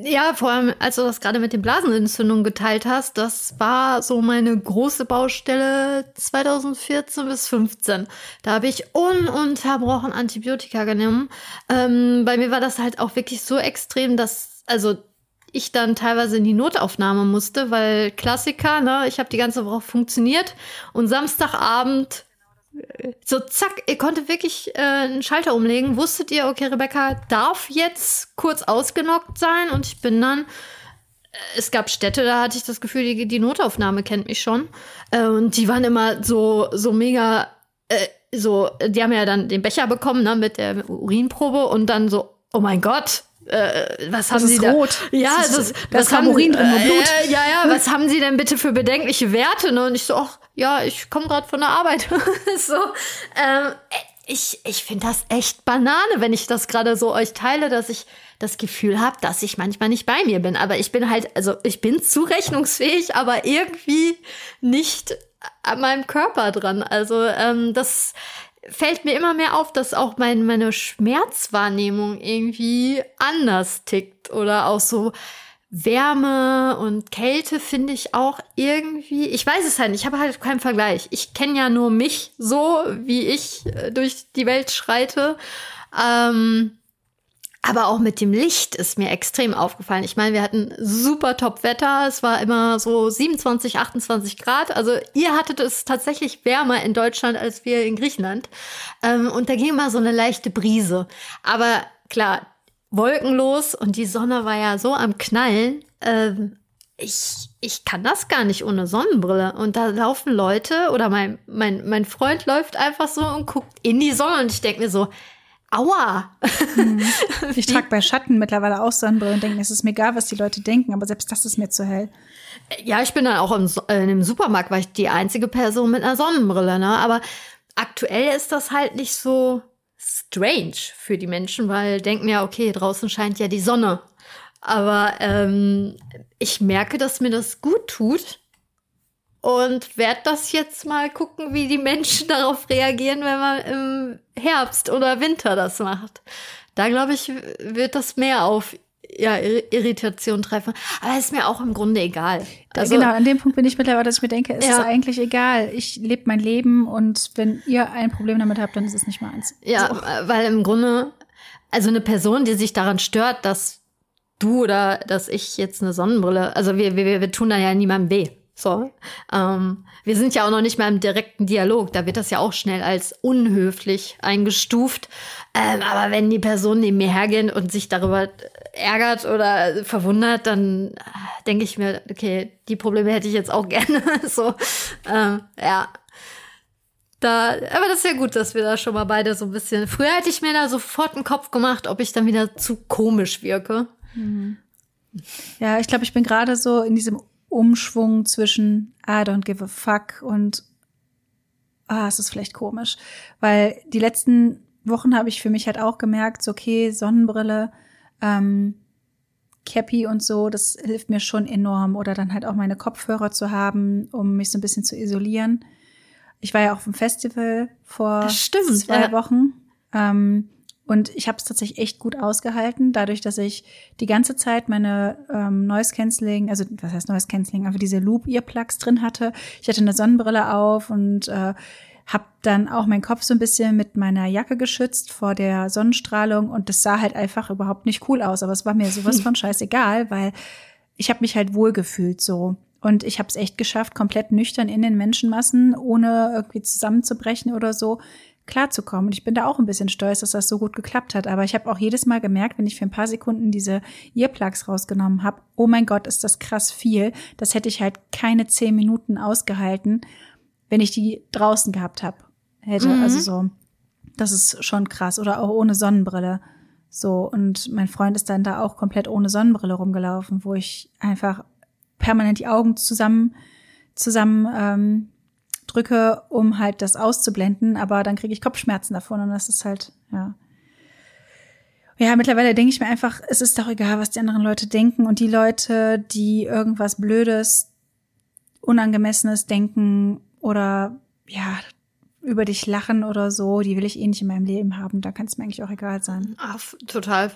Ja, vor allem, als du das gerade mit den Blasenentzündungen geteilt hast, das war so meine große Baustelle 2014 bis 15. Da habe ich ununterbrochen Antibiotika genommen. Ähm, bei mir war das halt auch wirklich so extrem, dass, also ich dann teilweise in die Notaufnahme musste, weil Klassiker, ne, ich habe die ganze Woche funktioniert und Samstagabend so zack, ihr konntet wirklich äh, einen Schalter umlegen. Wusstet ihr, okay, Rebecca darf jetzt kurz ausgenockt sein und ich bin dann äh, es gab Städte, da hatte ich das Gefühl, die, die Notaufnahme kennt mich schon. Äh, und die waren immer so, so mega, äh, so, die haben ja dann den Becher bekommen, ne, mit der Urinprobe und dann so, oh mein Gott, äh, was haben das Sie da? rot. Ja, das das, da was ist haben Urin drin und Blut. Äh, ja, ja, was haben Sie denn bitte für bedenkliche Werte? Ne? Und ich so, ach, ja, ich komme gerade von der Arbeit. so, ähm, ich, ich finde das echt Banane, wenn ich das gerade so euch teile, dass ich das Gefühl habe, dass ich manchmal nicht bei mir bin. Aber ich bin halt, also ich bin zurechnungsfähig, aber irgendwie nicht an meinem Körper dran. Also ähm, das fällt mir immer mehr auf, dass auch mein, meine Schmerzwahrnehmung irgendwie anders tickt oder auch so Wärme und Kälte finde ich auch irgendwie, ich weiß es halt nicht, ich habe halt keinen Vergleich. Ich kenne ja nur mich so, wie ich äh, durch die Welt schreite. Ähm, aber auch mit dem Licht ist mir extrem aufgefallen. Ich meine, wir hatten super Top-Wetter. Es war immer so 27, 28 Grad. Also ihr hattet es tatsächlich wärmer in Deutschland als wir in Griechenland. Ähm, und da ging immer so eine leichte Brise. Aber klar, wolkenlos und die Sonne war ja so am Knallen. Ähm, ich, ich kann das gar nicht ohne Sonnenbrille. Und da laufen Leute oder mein, mein, mein Freund läuft einfach so und guckt in die Sonne und ich denke mir so, Aua! Hm. Ich trage bei Schatten mittlerweile auch Sonnenbrille und denke, es ist mir egal, was die Leute denken, aber selbst das ist mir zu hell. Ja, ich bin dann auch im, äh, in dem Supermarkt, war ich die einzige Person mit einer Sonnenbrille, ne? Aber aktuell ist das halt nicht so strange für die Menschen, weil denken ja, okay, draußen scheint ja die Sonne. Aber ähm, ich merke, dass mir das gut tut, und werde das jetzt mal gucken, wie die Menschen darauf reagieren, wenn man im Herbst oder Winter das macht. Da glaube ich, wird das mehr auf ja, Irritation treffen. Aber ist mir auch im Grunde egal. Also, genau, an dem Punkt bin ich mittlerweile, dass ich mir denke, es ja. ist eigentlich egal. Ich lebe mein Leben und wenn ihr ein Problem damit habt, dann ist es nicht meins. Ja, so. weil im Grunde, also eine Person, die sich daran stört, dass du oder dass ich jetzt eine Sonnenbrille, also wir, wir, wir tun da ja niemandem weh. So. Ähm, wir sind ja auch noch nicht mal im direkten Dialog. Da wird das ja auch schnell als unhöflich eingestuft. Ähm, aber wenn die Person neben mir hergeht und sich darüber ärgert oder verwundert, dann äh, denke ich mir, okay, die Probleme hätte ich jetzt auch gerne. so, ähm, ja. Da, aber das ist ja gut, dass wir da schon mal beide so ein bisschen. Früher hätte ich mir da sofort einen Kopf gemacht, ob ich dann wieder zu komisch wirke. Mhm. Ja, ich glaube, ich bin gerade so in diesem Umschwung zwischen I don't give a fuck und ah, es ist vielleicht komisch. Weil die letzten Wochen habe ich für mich halt auch gemerkt, so okay, Sonnenbrille, ähm, Cappy und so, das hilft mir schon enorm. Oder dann halt auch meine Kopfhörer zu haben, um mich so ein bisschen zu isolieren. Ich war ja auch auf dem Festival vor stimmt, zwei ja. Wochen. Ähm, Und ich habe es tatsächlich echt gut ausgehalten, dadurch, dass ich die ganze Zeit meine ähm, Noise Cancelling, also was heißt Noise Cancelling, einfach diese Loop Earplugs drin hatte. Ich hatte eine Sonnenbrille auf und äh, habe dann auch meinen Kopf so ein bisschen mit meiner Jacke geschützt vor der Sonnenstrahlung und das sah halt einfach überhaupt nicht cool aus, aber es war mir sowas von scheißegal, weil ich habe mich halt wohlgefühlt so. Und ich habe es echt geschafft, komplett nüchtern in den Menschenmassen, ohne irgendwie zusammenzubrechen oder so, klarzukommen. Und ich bin da auch ein bisschen stolz, dass das so gut geklappt hat. Aber ich habe auch jedes Mal gemerkt, wenn ich für ein paar Sekunden diese Earplugs rausgenommen habe, oh mein Gott, ist das krass viel. Das hätte ich halt keine zehn Minuten ausgehalten, wenn ich die draußen gehabt habe. Hätte. Mhm. Also so, das ist schon krass. Oder auch ohne Sonnenbrille. So, und mein Freund ist dann da auch komplett ohne Sonnenbrille rumgelaufen, wo ich einfach permanent die Augen zusammen, zusammen ähm, drücke, um halt das auszublenden, aber dann kriege ich Kopfschmerzen davon und das ist halt, ja. Ja, mittlerweile denke ich mir einfach, es ist doch egal, was die anderen Leute denken und die Leute, die irgendwas Blödes, Unangemessenes denken oder ja, über dich lachen oder so, die will ich eh nicht in meinem Leben haben. Da kann es mir eigentlich auch egal sein. Ach, total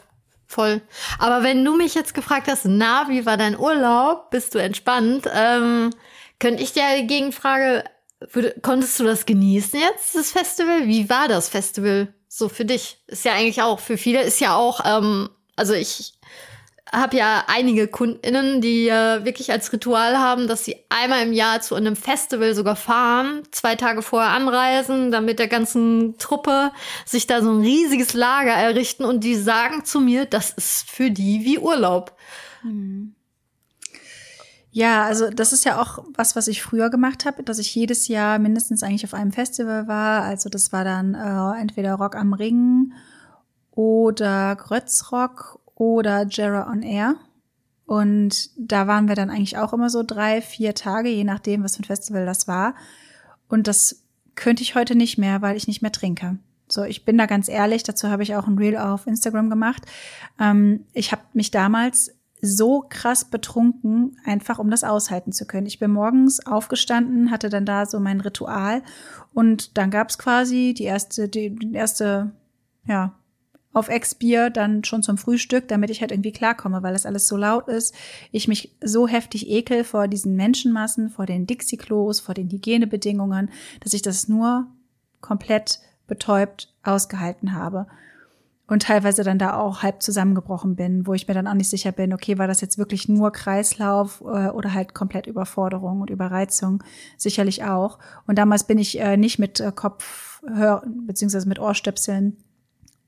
voll. Aber wenn du mich jetzt gefragt hast, na, wie war dein Urlaub? Bist du entspannt? Ähm, könnte ich dir die Gegenfrage konntest du das genießen jetzt, das Festival? Wie war das Festival so für dich? Ist ja eigentlich auch, für viele ist ja auch, ähm, also ich habe ja einige KundInnen, die äh, wirklich als Ritual haben, dass sie einmal im Jahr zu einem Festival sogar fahren, zwei Tage vorher anreisen, dann mit der ganzen Truppe sich da so ein riesiges Lager errichten und die sagen zu mir, das ist für die wie Urlaub. Mhm. Ja, also das ist ja auch was, was ich früher gemacht habe, dass ich jedes Jahr mindestens eigentlich auf einem Festival war. Also das war dann äh, entweder Rock am Ring oder Grötzrock oder Jera on Air. Und da waren wir dann eigentlich auch immer so drei, vier Tage, je nachdem, was für ein Festival das war. Und das könnte ich heute nicht mehr, weil ich nicht mehr trinke. So, ich bin da ganz ehrlich, dazu habe ich auch ein Reel auf Instagram gemacht. Ähm, ich habe mich damals so krass betrunken, einfach um das aushalten zu können. Ich bin morgens aufgestanden, hatte dann da so mein Ritual und dann gab's quasi die erste, die, die erste, ja, auf Ex-Bier dann schon zum Frühstück, damit ich halt irgendwie klarkomme, weil das alles so laut ist. Ich mich so heftig ekel vor diesen Menschenmassen, vor den Dixie-Klos, vor den Hygienebedingungen, dass ich das nur komplett betäubt ausgehalten habe und teilweise dann da auch halb zusammengebrochen bin, wo ich mir dann auch nicht sicher bin, okay, war das jetzt wirklich nur Kreislauf äh, oder halt komplett Überforderung und Überreizung? Sicherlich auch. Und damals bin ich äh, nicht mit äh, Kopfhör beziehungsweise mit Ohrstöpseln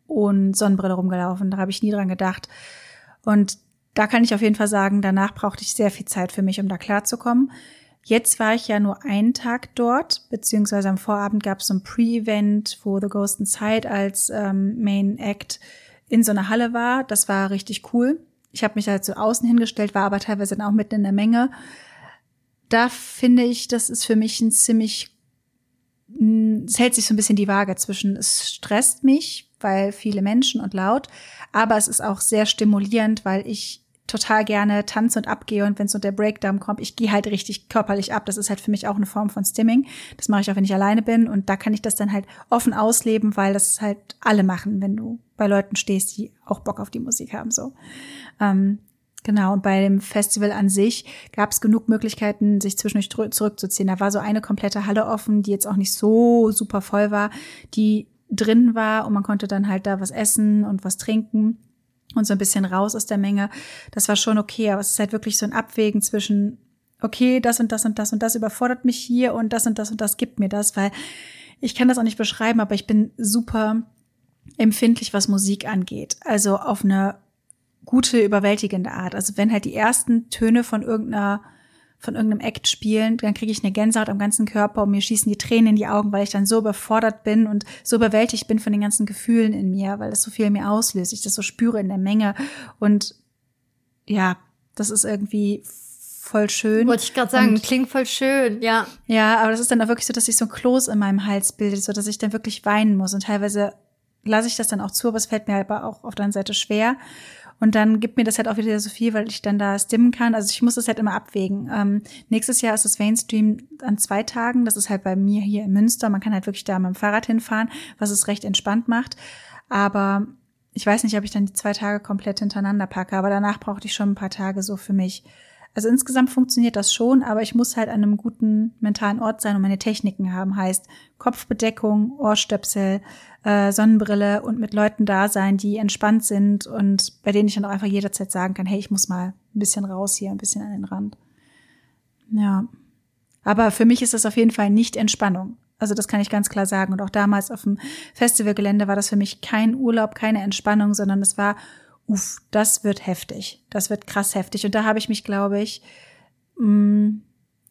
und Sonnenbrille rumgelaufen. Da habe ich nie dran gedacht. Und da kann ich auf jeden Fall sagen, danach brauchte ich sehr viel Zeit für mich, um da klarzukommen. Jetzt war ich ja nur einen Tag dort, beziehungsweise am Vorabend gab es so ein Pre-Event, wo The Ghost Inside als ähm, Main Act in so einer Halle war. Das war richtig cool. Ich habe mich halt so außen hingestellt, war aber teilweise dann auch mitten in der Menge. Da finde ich, das ist für mich ein ziemlich, es hält sich so ein bisschen die Waage zwischen, es stresst mich, weil viele Menschen und laut, aber es ist auch sehr stimulierend, weil ich total gerne tanze und abgehe und wenn so der Breakdown kommt, ich gehe halt richtig körperlich ab. Das ist halt für mich auch eine Form von Stimming. Das mache ich auch, wenn ich alleine bin und da kann ich das dann halt offen ausleben, weil das halt alle machen, wenn du bei Leuten stehst, die auch Bock auf die Musik haben. So. Ähm, Genau, und bei dem Festival an sich gab es genug Möglichkeiten, sich zwischendurch zurückzuziehen. Da war so eine komplette Halle offen, die jetzt auch nicht so super voll war, die drin war und man konnte dann halt da was essen und was trinken und so ein bisschen raus aus der Menge. Das war schon okay, aber es ist halt wirklich so ein Abwägen zwischen, okay, das und das und das und das überfordert mich hier und das und das und das gibt mir das, weil ich kann das auch nicht beschreiben, aber ich bin super empfindlich, was Musik angeht. Also auf eine gute, überwältigende Art. Also wenn halt die ersten Töne von irgendeiner von irgendeinem Act spielen, dann kriege ich eine Gänsehaut am ganzen Körper und mir schießen die Tränen in die Augen, weil ich dann so überfordert bin und so überwältigt bin von den ganzen Gefühlen in mir, weil das so viel in mir auslöst, ich das so spüre in der Menge und ja, das ist irgendwie voll schön. Wollte ich gerade sagen, und, klingt voll schön, ja. Ja, aber das ist dann auch wirklich so, dass sich so ein Kloß in meinem Hals bildet, so dass ich dann wirklich weinen muss und teilweise lasse ich das dann auch zu, aber es fällt mir aber auch auf der anderen Seite schwer. Und dann gibt mir das halt auch wieder so viel, weil ich dann da stimmen kann. Also ich muss das halt immer abwägen. Ähm, nächstes Jahr ist das Mainstream an zwei Tagen. Das ist halt bei mir hier in Münster. Man kann halt wirklich da mit dem Fahrrad hinfahren, was es recht entspannt macht. Aber ich weiß nicht, ob ich dann die zwei Tage komplett hintereinander packe, aber danach brauchte ich schon ein paar Tage so für mich. Also insgesamt funktioniert das schon, aber ich muss halt an einem guten mentalen Ort sein und meine Techniken haben. Heißt Kopfbedeckung, Ohrstöpsel, äh, Sonnenbrille und mit Leuten da sein, die entspannt sind und bei denen ich dann auch einfach jederzeit sagen kann, hey, ich muss mal ein bisschen raus hier, ein bisschen an den Rand. Ja. Aber für mich ist das auf jeden Fall nicht Entspannung. Also das kann ich ganz klar sagen. Und auch damals auf dem Festivalgelände war das für mich kein Urlaub, keine Entspannung, sondern es war uff, das wird heftig. Das wird krass heftig. Und da habe ich mich, glaube ich, mh, mm,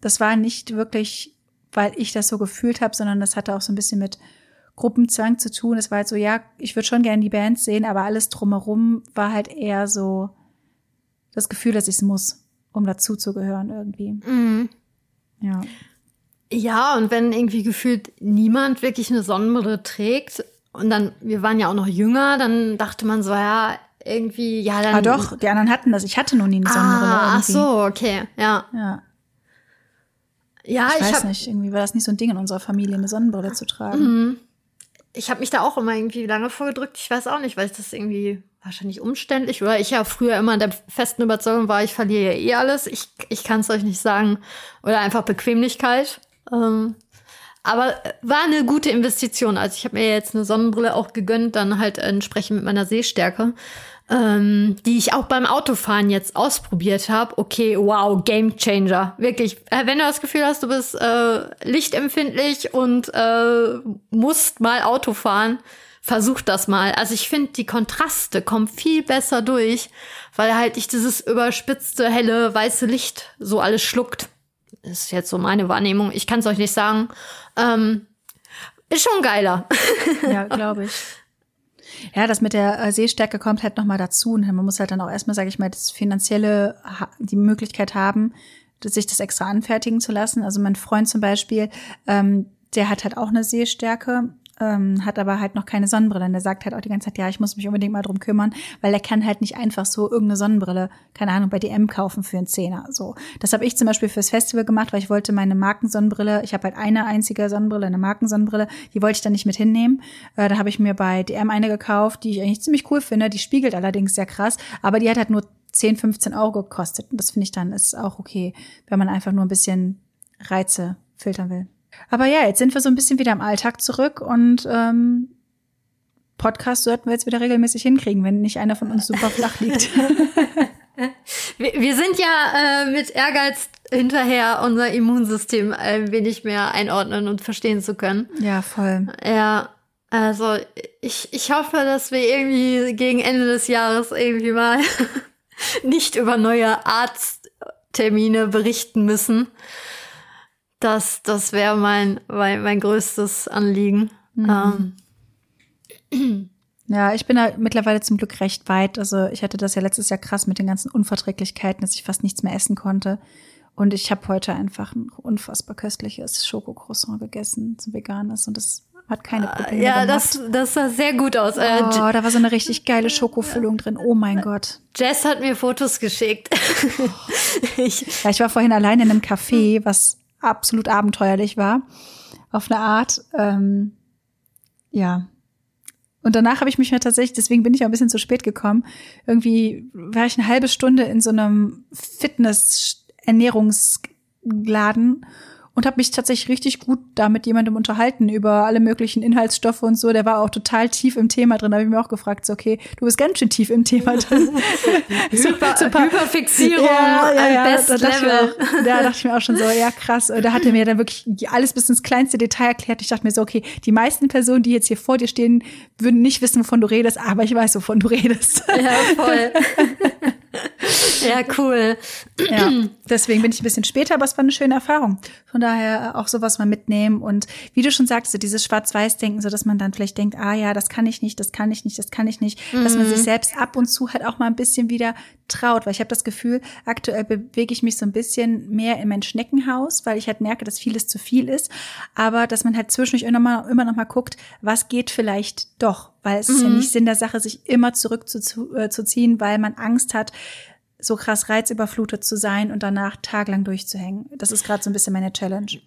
das war nicht wirklich, weil ich das so gefühlt habe, sondern das hatte auch so ein bisschen mit Gruppenzwang zu tun. Es war halt so, ja, ich würde schon gerne die Band sehen, aber alles drumherum war halt eher so das Gefühl, dass ich es muss, um dazu zu gehören irgendwie. Mhm. Ja. Ja, und wenn irgendwie gefühlt niemand wirklich eine Sonnenbrille trägt und dann, wir waren ja auch noch jünger, dann dachte man so, ja, irgendwie, ja, dann. Ah, doch, die anderen hatten das. Ich hatte noch nie eine Sonnenbrille. Ah, ach so, okay, ja. Ja. Ja, ich, ich weiß nicht, irgendwie war das nicht so ein Ding in unserer Familie, eine Sonnenbrille zu tragen. Mhm. Ich habe mich da auch immer irgendwie lange vorgedrückt. Ich weiß auch nicht, weil ich das irgendwie wahrscheinlich umständlich oder ich ja früher immer der festen Überzeugung war, ich verliere ja eh alles. Ich, ich kann es euch nicht sagen. Oder einfach Bequemlichkeit. Ähm, aber war eine gute Investition. Also ich habe mir jetzt eine Sonnenbrille auch gegönnt, dann halt entsprechend mit meiner Sehstärke ähm, die ich auch beim Autofahren jetzt ausprobiert habe. Okay, wow, Game Changer. Wirklich, äh, wenn du das Gefühl hast, du bist äh, lichtempfindlich und äh, musst mal Auto fahren, versuch das mal. Also ich finde, die Kontraste kommen viel besser durch, weil halt nicht dieses überspitzte, helle, weiße Licht so alles schluckt. Das ist jetzt so meine Wahrnehmung. Ich kann es euch nicht sagen. Ähm, ist schon geiler. Ja, glaube ich. Ja, das mit der äh, Sehstärke kommt halt nochmal dazu. Und man muss halt dann auch erstmal, sage ich mal, das finanzielle, die Möglichkeit haben, sich das extra anfertigen zu lassen. Also mein Freund zum Beispiel, ähm, der hat halt auch eine Sehstärke ähm, hat aber halt noch keine Sonnenbrille. Und der sagt halt auch die ganze Zeit, ja, ich muss mich unbedingt mal drum kümmern, weil er kann halt nicht einfach so irgendeine Sonnenbrille, keine Ahnung, bei DM kaufen für einen Zehner. So, das habe ich zum Beispiel fürs Festival gemacht, weil ich wollte meine Markensonnenbrille, ich habe halt eine einzige Sonnenbrille, eine Markensonnenbrille, die wollte ich dann nicht mit hinnehmen. Äh, da habe ich mir bei DM eine gekauft, die ich eigentlich ziemlich cool finde. Die spiegelt allerdings sehr krass, aber die hat halt nur 10, 15 Euro gekostet. Und das finde ich dann ist auch okay, wenn man einfach nur ein bisschen Reize filtern will. Aber ja, jetzt sind wir so ein bisschen wieder im Alltag zurück und ähm, Podcast sollten wir jetzt wieder regelmäßig hinkriegen, wenn nicht einer von uns super flach liegt. wir, sind ja äh, mit Ehrgeiz hinterher, unser Immunsystem ein wenig mehr einordnen und verstehen zu können. Ja, voll. Ja, also ich, ich hoffe, dass wir irgendwie gegen Ende des Jahres irgendwie mal nicht über neue Arzttermine berichten müssen. Das, das wäre mein, mein, mein größtes Anliegen. Mhm. Ähm. Ja, ich bin da mittlerweile zum Glück recht weit. Also ich hatte das ja letztes Jahr krass mit den ganzen Unverträglichkeiten, dass ich fast nichts mehr essen konnte. Und ich habe heute einfach ein unfassbar köstliches Schokocroissant gegessen, so veganes. Und das hat keine ah, Probleme Ja, gemacht. das, das sah sehr gut aus. Äh, oh, da war so eine richtig geile Schokofüllung drin. Oh mein Gott. Jess hat mir Fotos geschickt. ich, ja, ich war vorhin allein in einem Café, was absolut abenteuerlich war. Auf eine Art. Ähm, ja. Und danach habe ich mich mir tatsächlich, deswegen bin ich auch ein bisschen zu spät gekommen. Irgendwie war ich eine halbe Stunde in so einem Fitness-Ernährungsladen und habe mich tatsächlich richtig gut da mit jemandem unterhalten über alle möglichen Inhaltsstoffe und so. Der war auch total tief im Thema drin. Da habe ich mir auch gefragt, so, okay, du bist ganz schön tief im Thema drin. Hyper, so, Hyperfixierung, ja, ja, ja, Best da dachte Level. Auch, da dachte ich mir auch schon so, ja krass. Und da hat er mir dann wirklich alles bis ins kleinste Detail erklärt. Ich dachte mir so, okay, die meisten Personen, die jetzt hier vor dir stehen, würden nicht wissen, wovon du redest, aber ich weiß, wovon du redest. Ja, voll. ja, cool. Ja, deswegen bin ich ein bisschen später, aber es war eine schöne Erfahrung. Von daher auch sowas mal mitnehmen und wie du schon sagst, so dieses Schwarz-Weiß-Denken, so dass man dann vielleicht denkt, ah ja, das kann ich nicht, das kann ich nicht, das kann ich nicht, mhm. dass man sich mhm. selbst ab und zu halt auch mal ein bisschen wieder traut, weil ich habe das Gefühl, aktuell bewege ich mich so ein bisschen mehr in mein Schneckenhaus, weil ich halt merke, dass vieles zu viel ist, aber dass man halt zwischendurch immer, immer noch mal guckt, was geht vielleicht doch, weil es mhm. ist ja mhm. nicht Sinn der Sache, sich immer zurückzuziehen, äh, weil man Angst hat, so krass reizüberflutet zu sein und danach tagelang durchzuhängen. Das ist gerade so ein bisschen meine Challenge.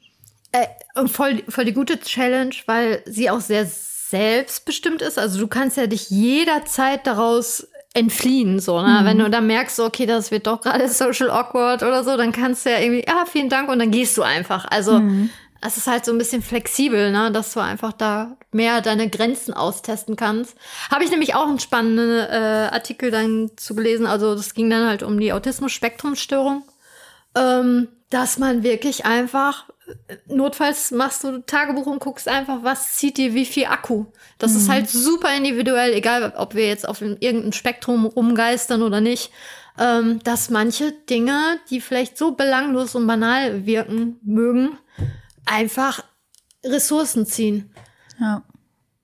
Äh, voll, voll die gute Challenge, weil sie auch sehr selbstbestimmt ist. Also du kannst ja dich jederzeit daraus entfliehen, so, ne? Mhm. Wenn du dann merkst, okay, das wird doch gerade social awkward oder so, dann kannst du ja irgendwie, ja, vielen Dank und dann gehst du einfach. Also, mhm. Es ist halt so ein bisschen flexibel, ne, dass du einfach da mehr deine Grenzen austesten kannst. Habe ich nämlich auch einen spannenden äh, Artikel dann zu gelesen. Also, das ging dann halt um die Autismus-Spektrum-Störung. Ähm, dass man wirklich einfach notfalls machst du Tagebuch und guckst einfach, was zieht dir wie viel Akku. Das mhm. ist halt super individuell, egal ob wir jetzt auf irgendeinem Spektrum rumgeistern oder nicht. Ähm, dass manche Dinge, die vielleicht so belanglos und banal wirken mögen, einfach Ressourcen ziehen. Ja.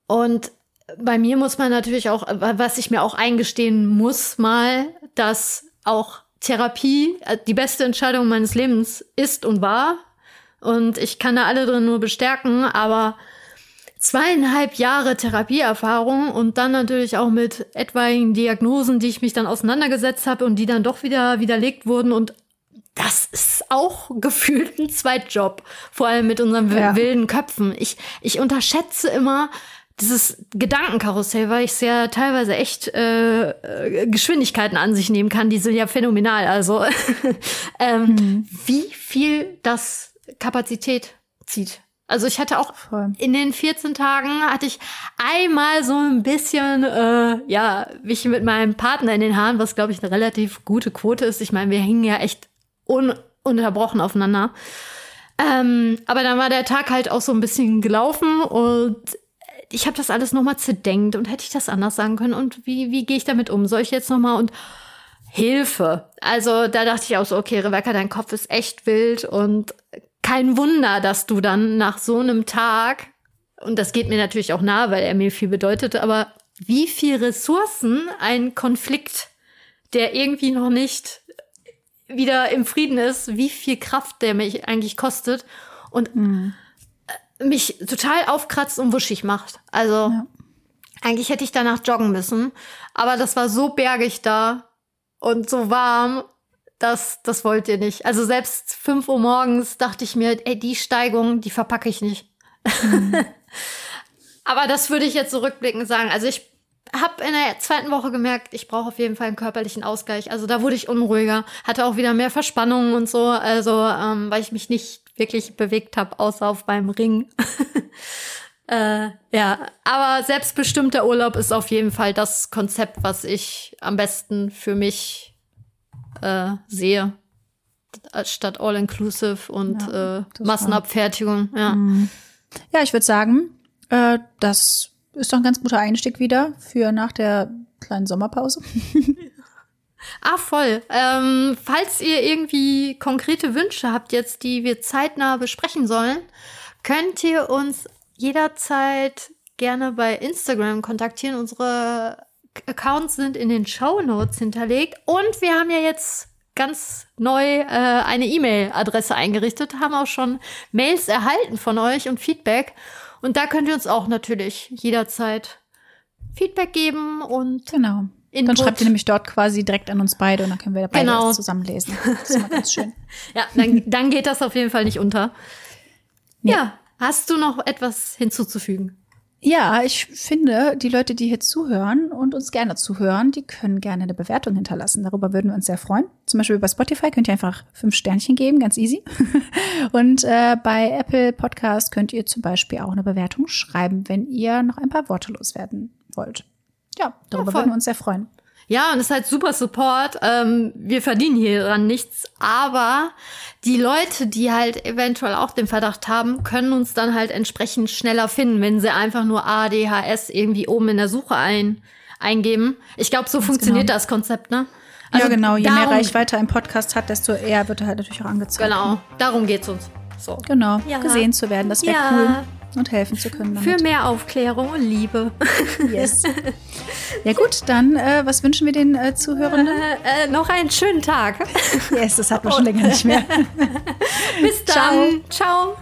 Und bei mir muss man natürlich auch, was ich mir auch eingestehen muss, mal, dass auch Therapie äh, die beste Entscheidung meines Lebens ist und war und ich kann da alle drin nur bestärken, aber zweieinhalb Jahre Therapieerfahrung und dann natürlich auch mit etwaigen Diagnosen, die ich mich dann auseinandergesetzt habe und die dann doch wieder widerlegt wurden und das ist auch gefühlt ein Zweitjob, vor allem mit unseren ja. wilden Köpfen. Ich, ich unterschätze immer dieses Gedankenkarussell, weil ich es ja teilweise echt äh, äh, Geschwindigkeiten an sich nehmen kann, die sind ja phänomenal. Also ähm, mhm. wie viel das Kapazität zieht. Also ich hatte auch Voll. in den 14 Tagen hatte ich einmal so ein bisschen, äh, ja, mich mit meinem Partner in den Haaren, was glaube ich eine relativ gute Quote ist. Ich meine, wir hingen ja echt ununterbrochen aufeinander. Ähm, aber dann war der Tag halt auch so ein bisschen gelaufen und ich habe das alles nochmal zerdenkt und hätte ich das anders sagen können und wie, wie gehe ich damit um? Soll ich jetzt nochmal und Hilfe. Also da dachte ich auch so, okay, Rebecca, dein Kopf ist echt wild und kein Wunder, dass du dann nach so einem Tag, und das geht mir natürlich auch nahe, weil er mir viel bedeutete, aber wie viel Ressourcen ein Konflikt, der irgendwie noch nicht wieder im Frieden ist, wie viel Kraft der mich eigentlich kostet und mhm. mich total aufkratzt und wuschig macht. Also ja. eigentlich hätte ich danach joggen müssen, aber das war so bergig da und so warm das, das wollt ihr nicht. Also selbst 5 Uhr morgens dachte ich mir, ey, die Steigung, die verpacke ich nicht. Mhm. Aber das würde ich jetzt zurückblickend so sagen. Also ich habe in der zweiten Woche gemerkt, ich brauche auf jeden Fall einen körperlichen Ausgleich. Also da wurde ich unruhiger, hatte auch wieder mehr Verspannungen und so, also ähm, weil ich mich nicht wirklich bewegt habe, außer auf meinem Ring. äh, ja, aber selbstbestimmter Urlaub ist auf jeden Fall das Konzept, was ich am besten für mich äh, sehe. Statt All-Inclusive und ja, äh, Massenabfertigung. Ja, mhm. ja ich würde sagen, äh, das ist doch ein ganz guter Einstieg wieder für nach der kleinen Sommerpause. Ah, voll. Ähm, falls ihr irgendwie konkrete Wünsche habt jetzt, die wir zeitnah besprechen sollen, könnt ihr uns jederzeit gerne bei Instagram kontaktieren. Unsere Accounts sind in den Show Notes hinterlegt und wir haben ja jetzt ganz neu äh, eine E-Mail-Adresse eingerichtet, haben auch schon Mails erhalten von euch und Feedback. Und da könnt ihr uns auch natürlich jederzeit Feedback geben und genau. Input. Dann schreibt ihr nämlich dort quasi direkt an uns beide und dann können wir beide genau. das zusammenlesen. Das ist immer ganz schön. ja, dann, dann geht das auf jeden Fall nicht unter. Nee. Ja, hast du noch etwas hinzuzufügen? Ja, ich finde, die Leute, die hier zuhören und uns gerne zuhören, die können gerne eine Bewertung hinterlassen. Darüber würden wir uns sehr freuen. Zum Beispiel bei Spotify könnt ihr einfach fünf Sternchen geben, ganz easy. Und äh, bei Apple Podcast könnt ihr zum Beispiel auch eine Bewertung schreiben, wenn ihr noch ein paar Worte loswerden wollt. Ja, darüber ja, würden wir uns sehr freuen. Ja, und es ist halt super Support. Ähm, wir verdienen hier dran nichts, aber die Leute, die halt eventuell auch den Verdacht haben, können uns dann halt entsprechend schneller finden, wenn sie einfach nur ADHS irgendwie oben in der Suche ein, eingeben. Ich glaube, so Ganz funktioniert genau. das Konzept, ne? Also ja, genau. Je darum, mehr Reichweite ein Podcast hat, desto eher wird er halt natürlich auch angezeigt. Genau. Darum geht's uns. So. Genau. Ja. Gesehen zu werden, das wäre ja. cool und helfen zu können. Damit. Für mehr Aufklärung und Liebe. Yes. Ja gut, dann äh, was wünschen wir den äh, Zuhörenden? Äh, äh noch einen schönen Tag. Yes, das hat man schon länger nicht mehr. Bis dann. Ciao. Ciao.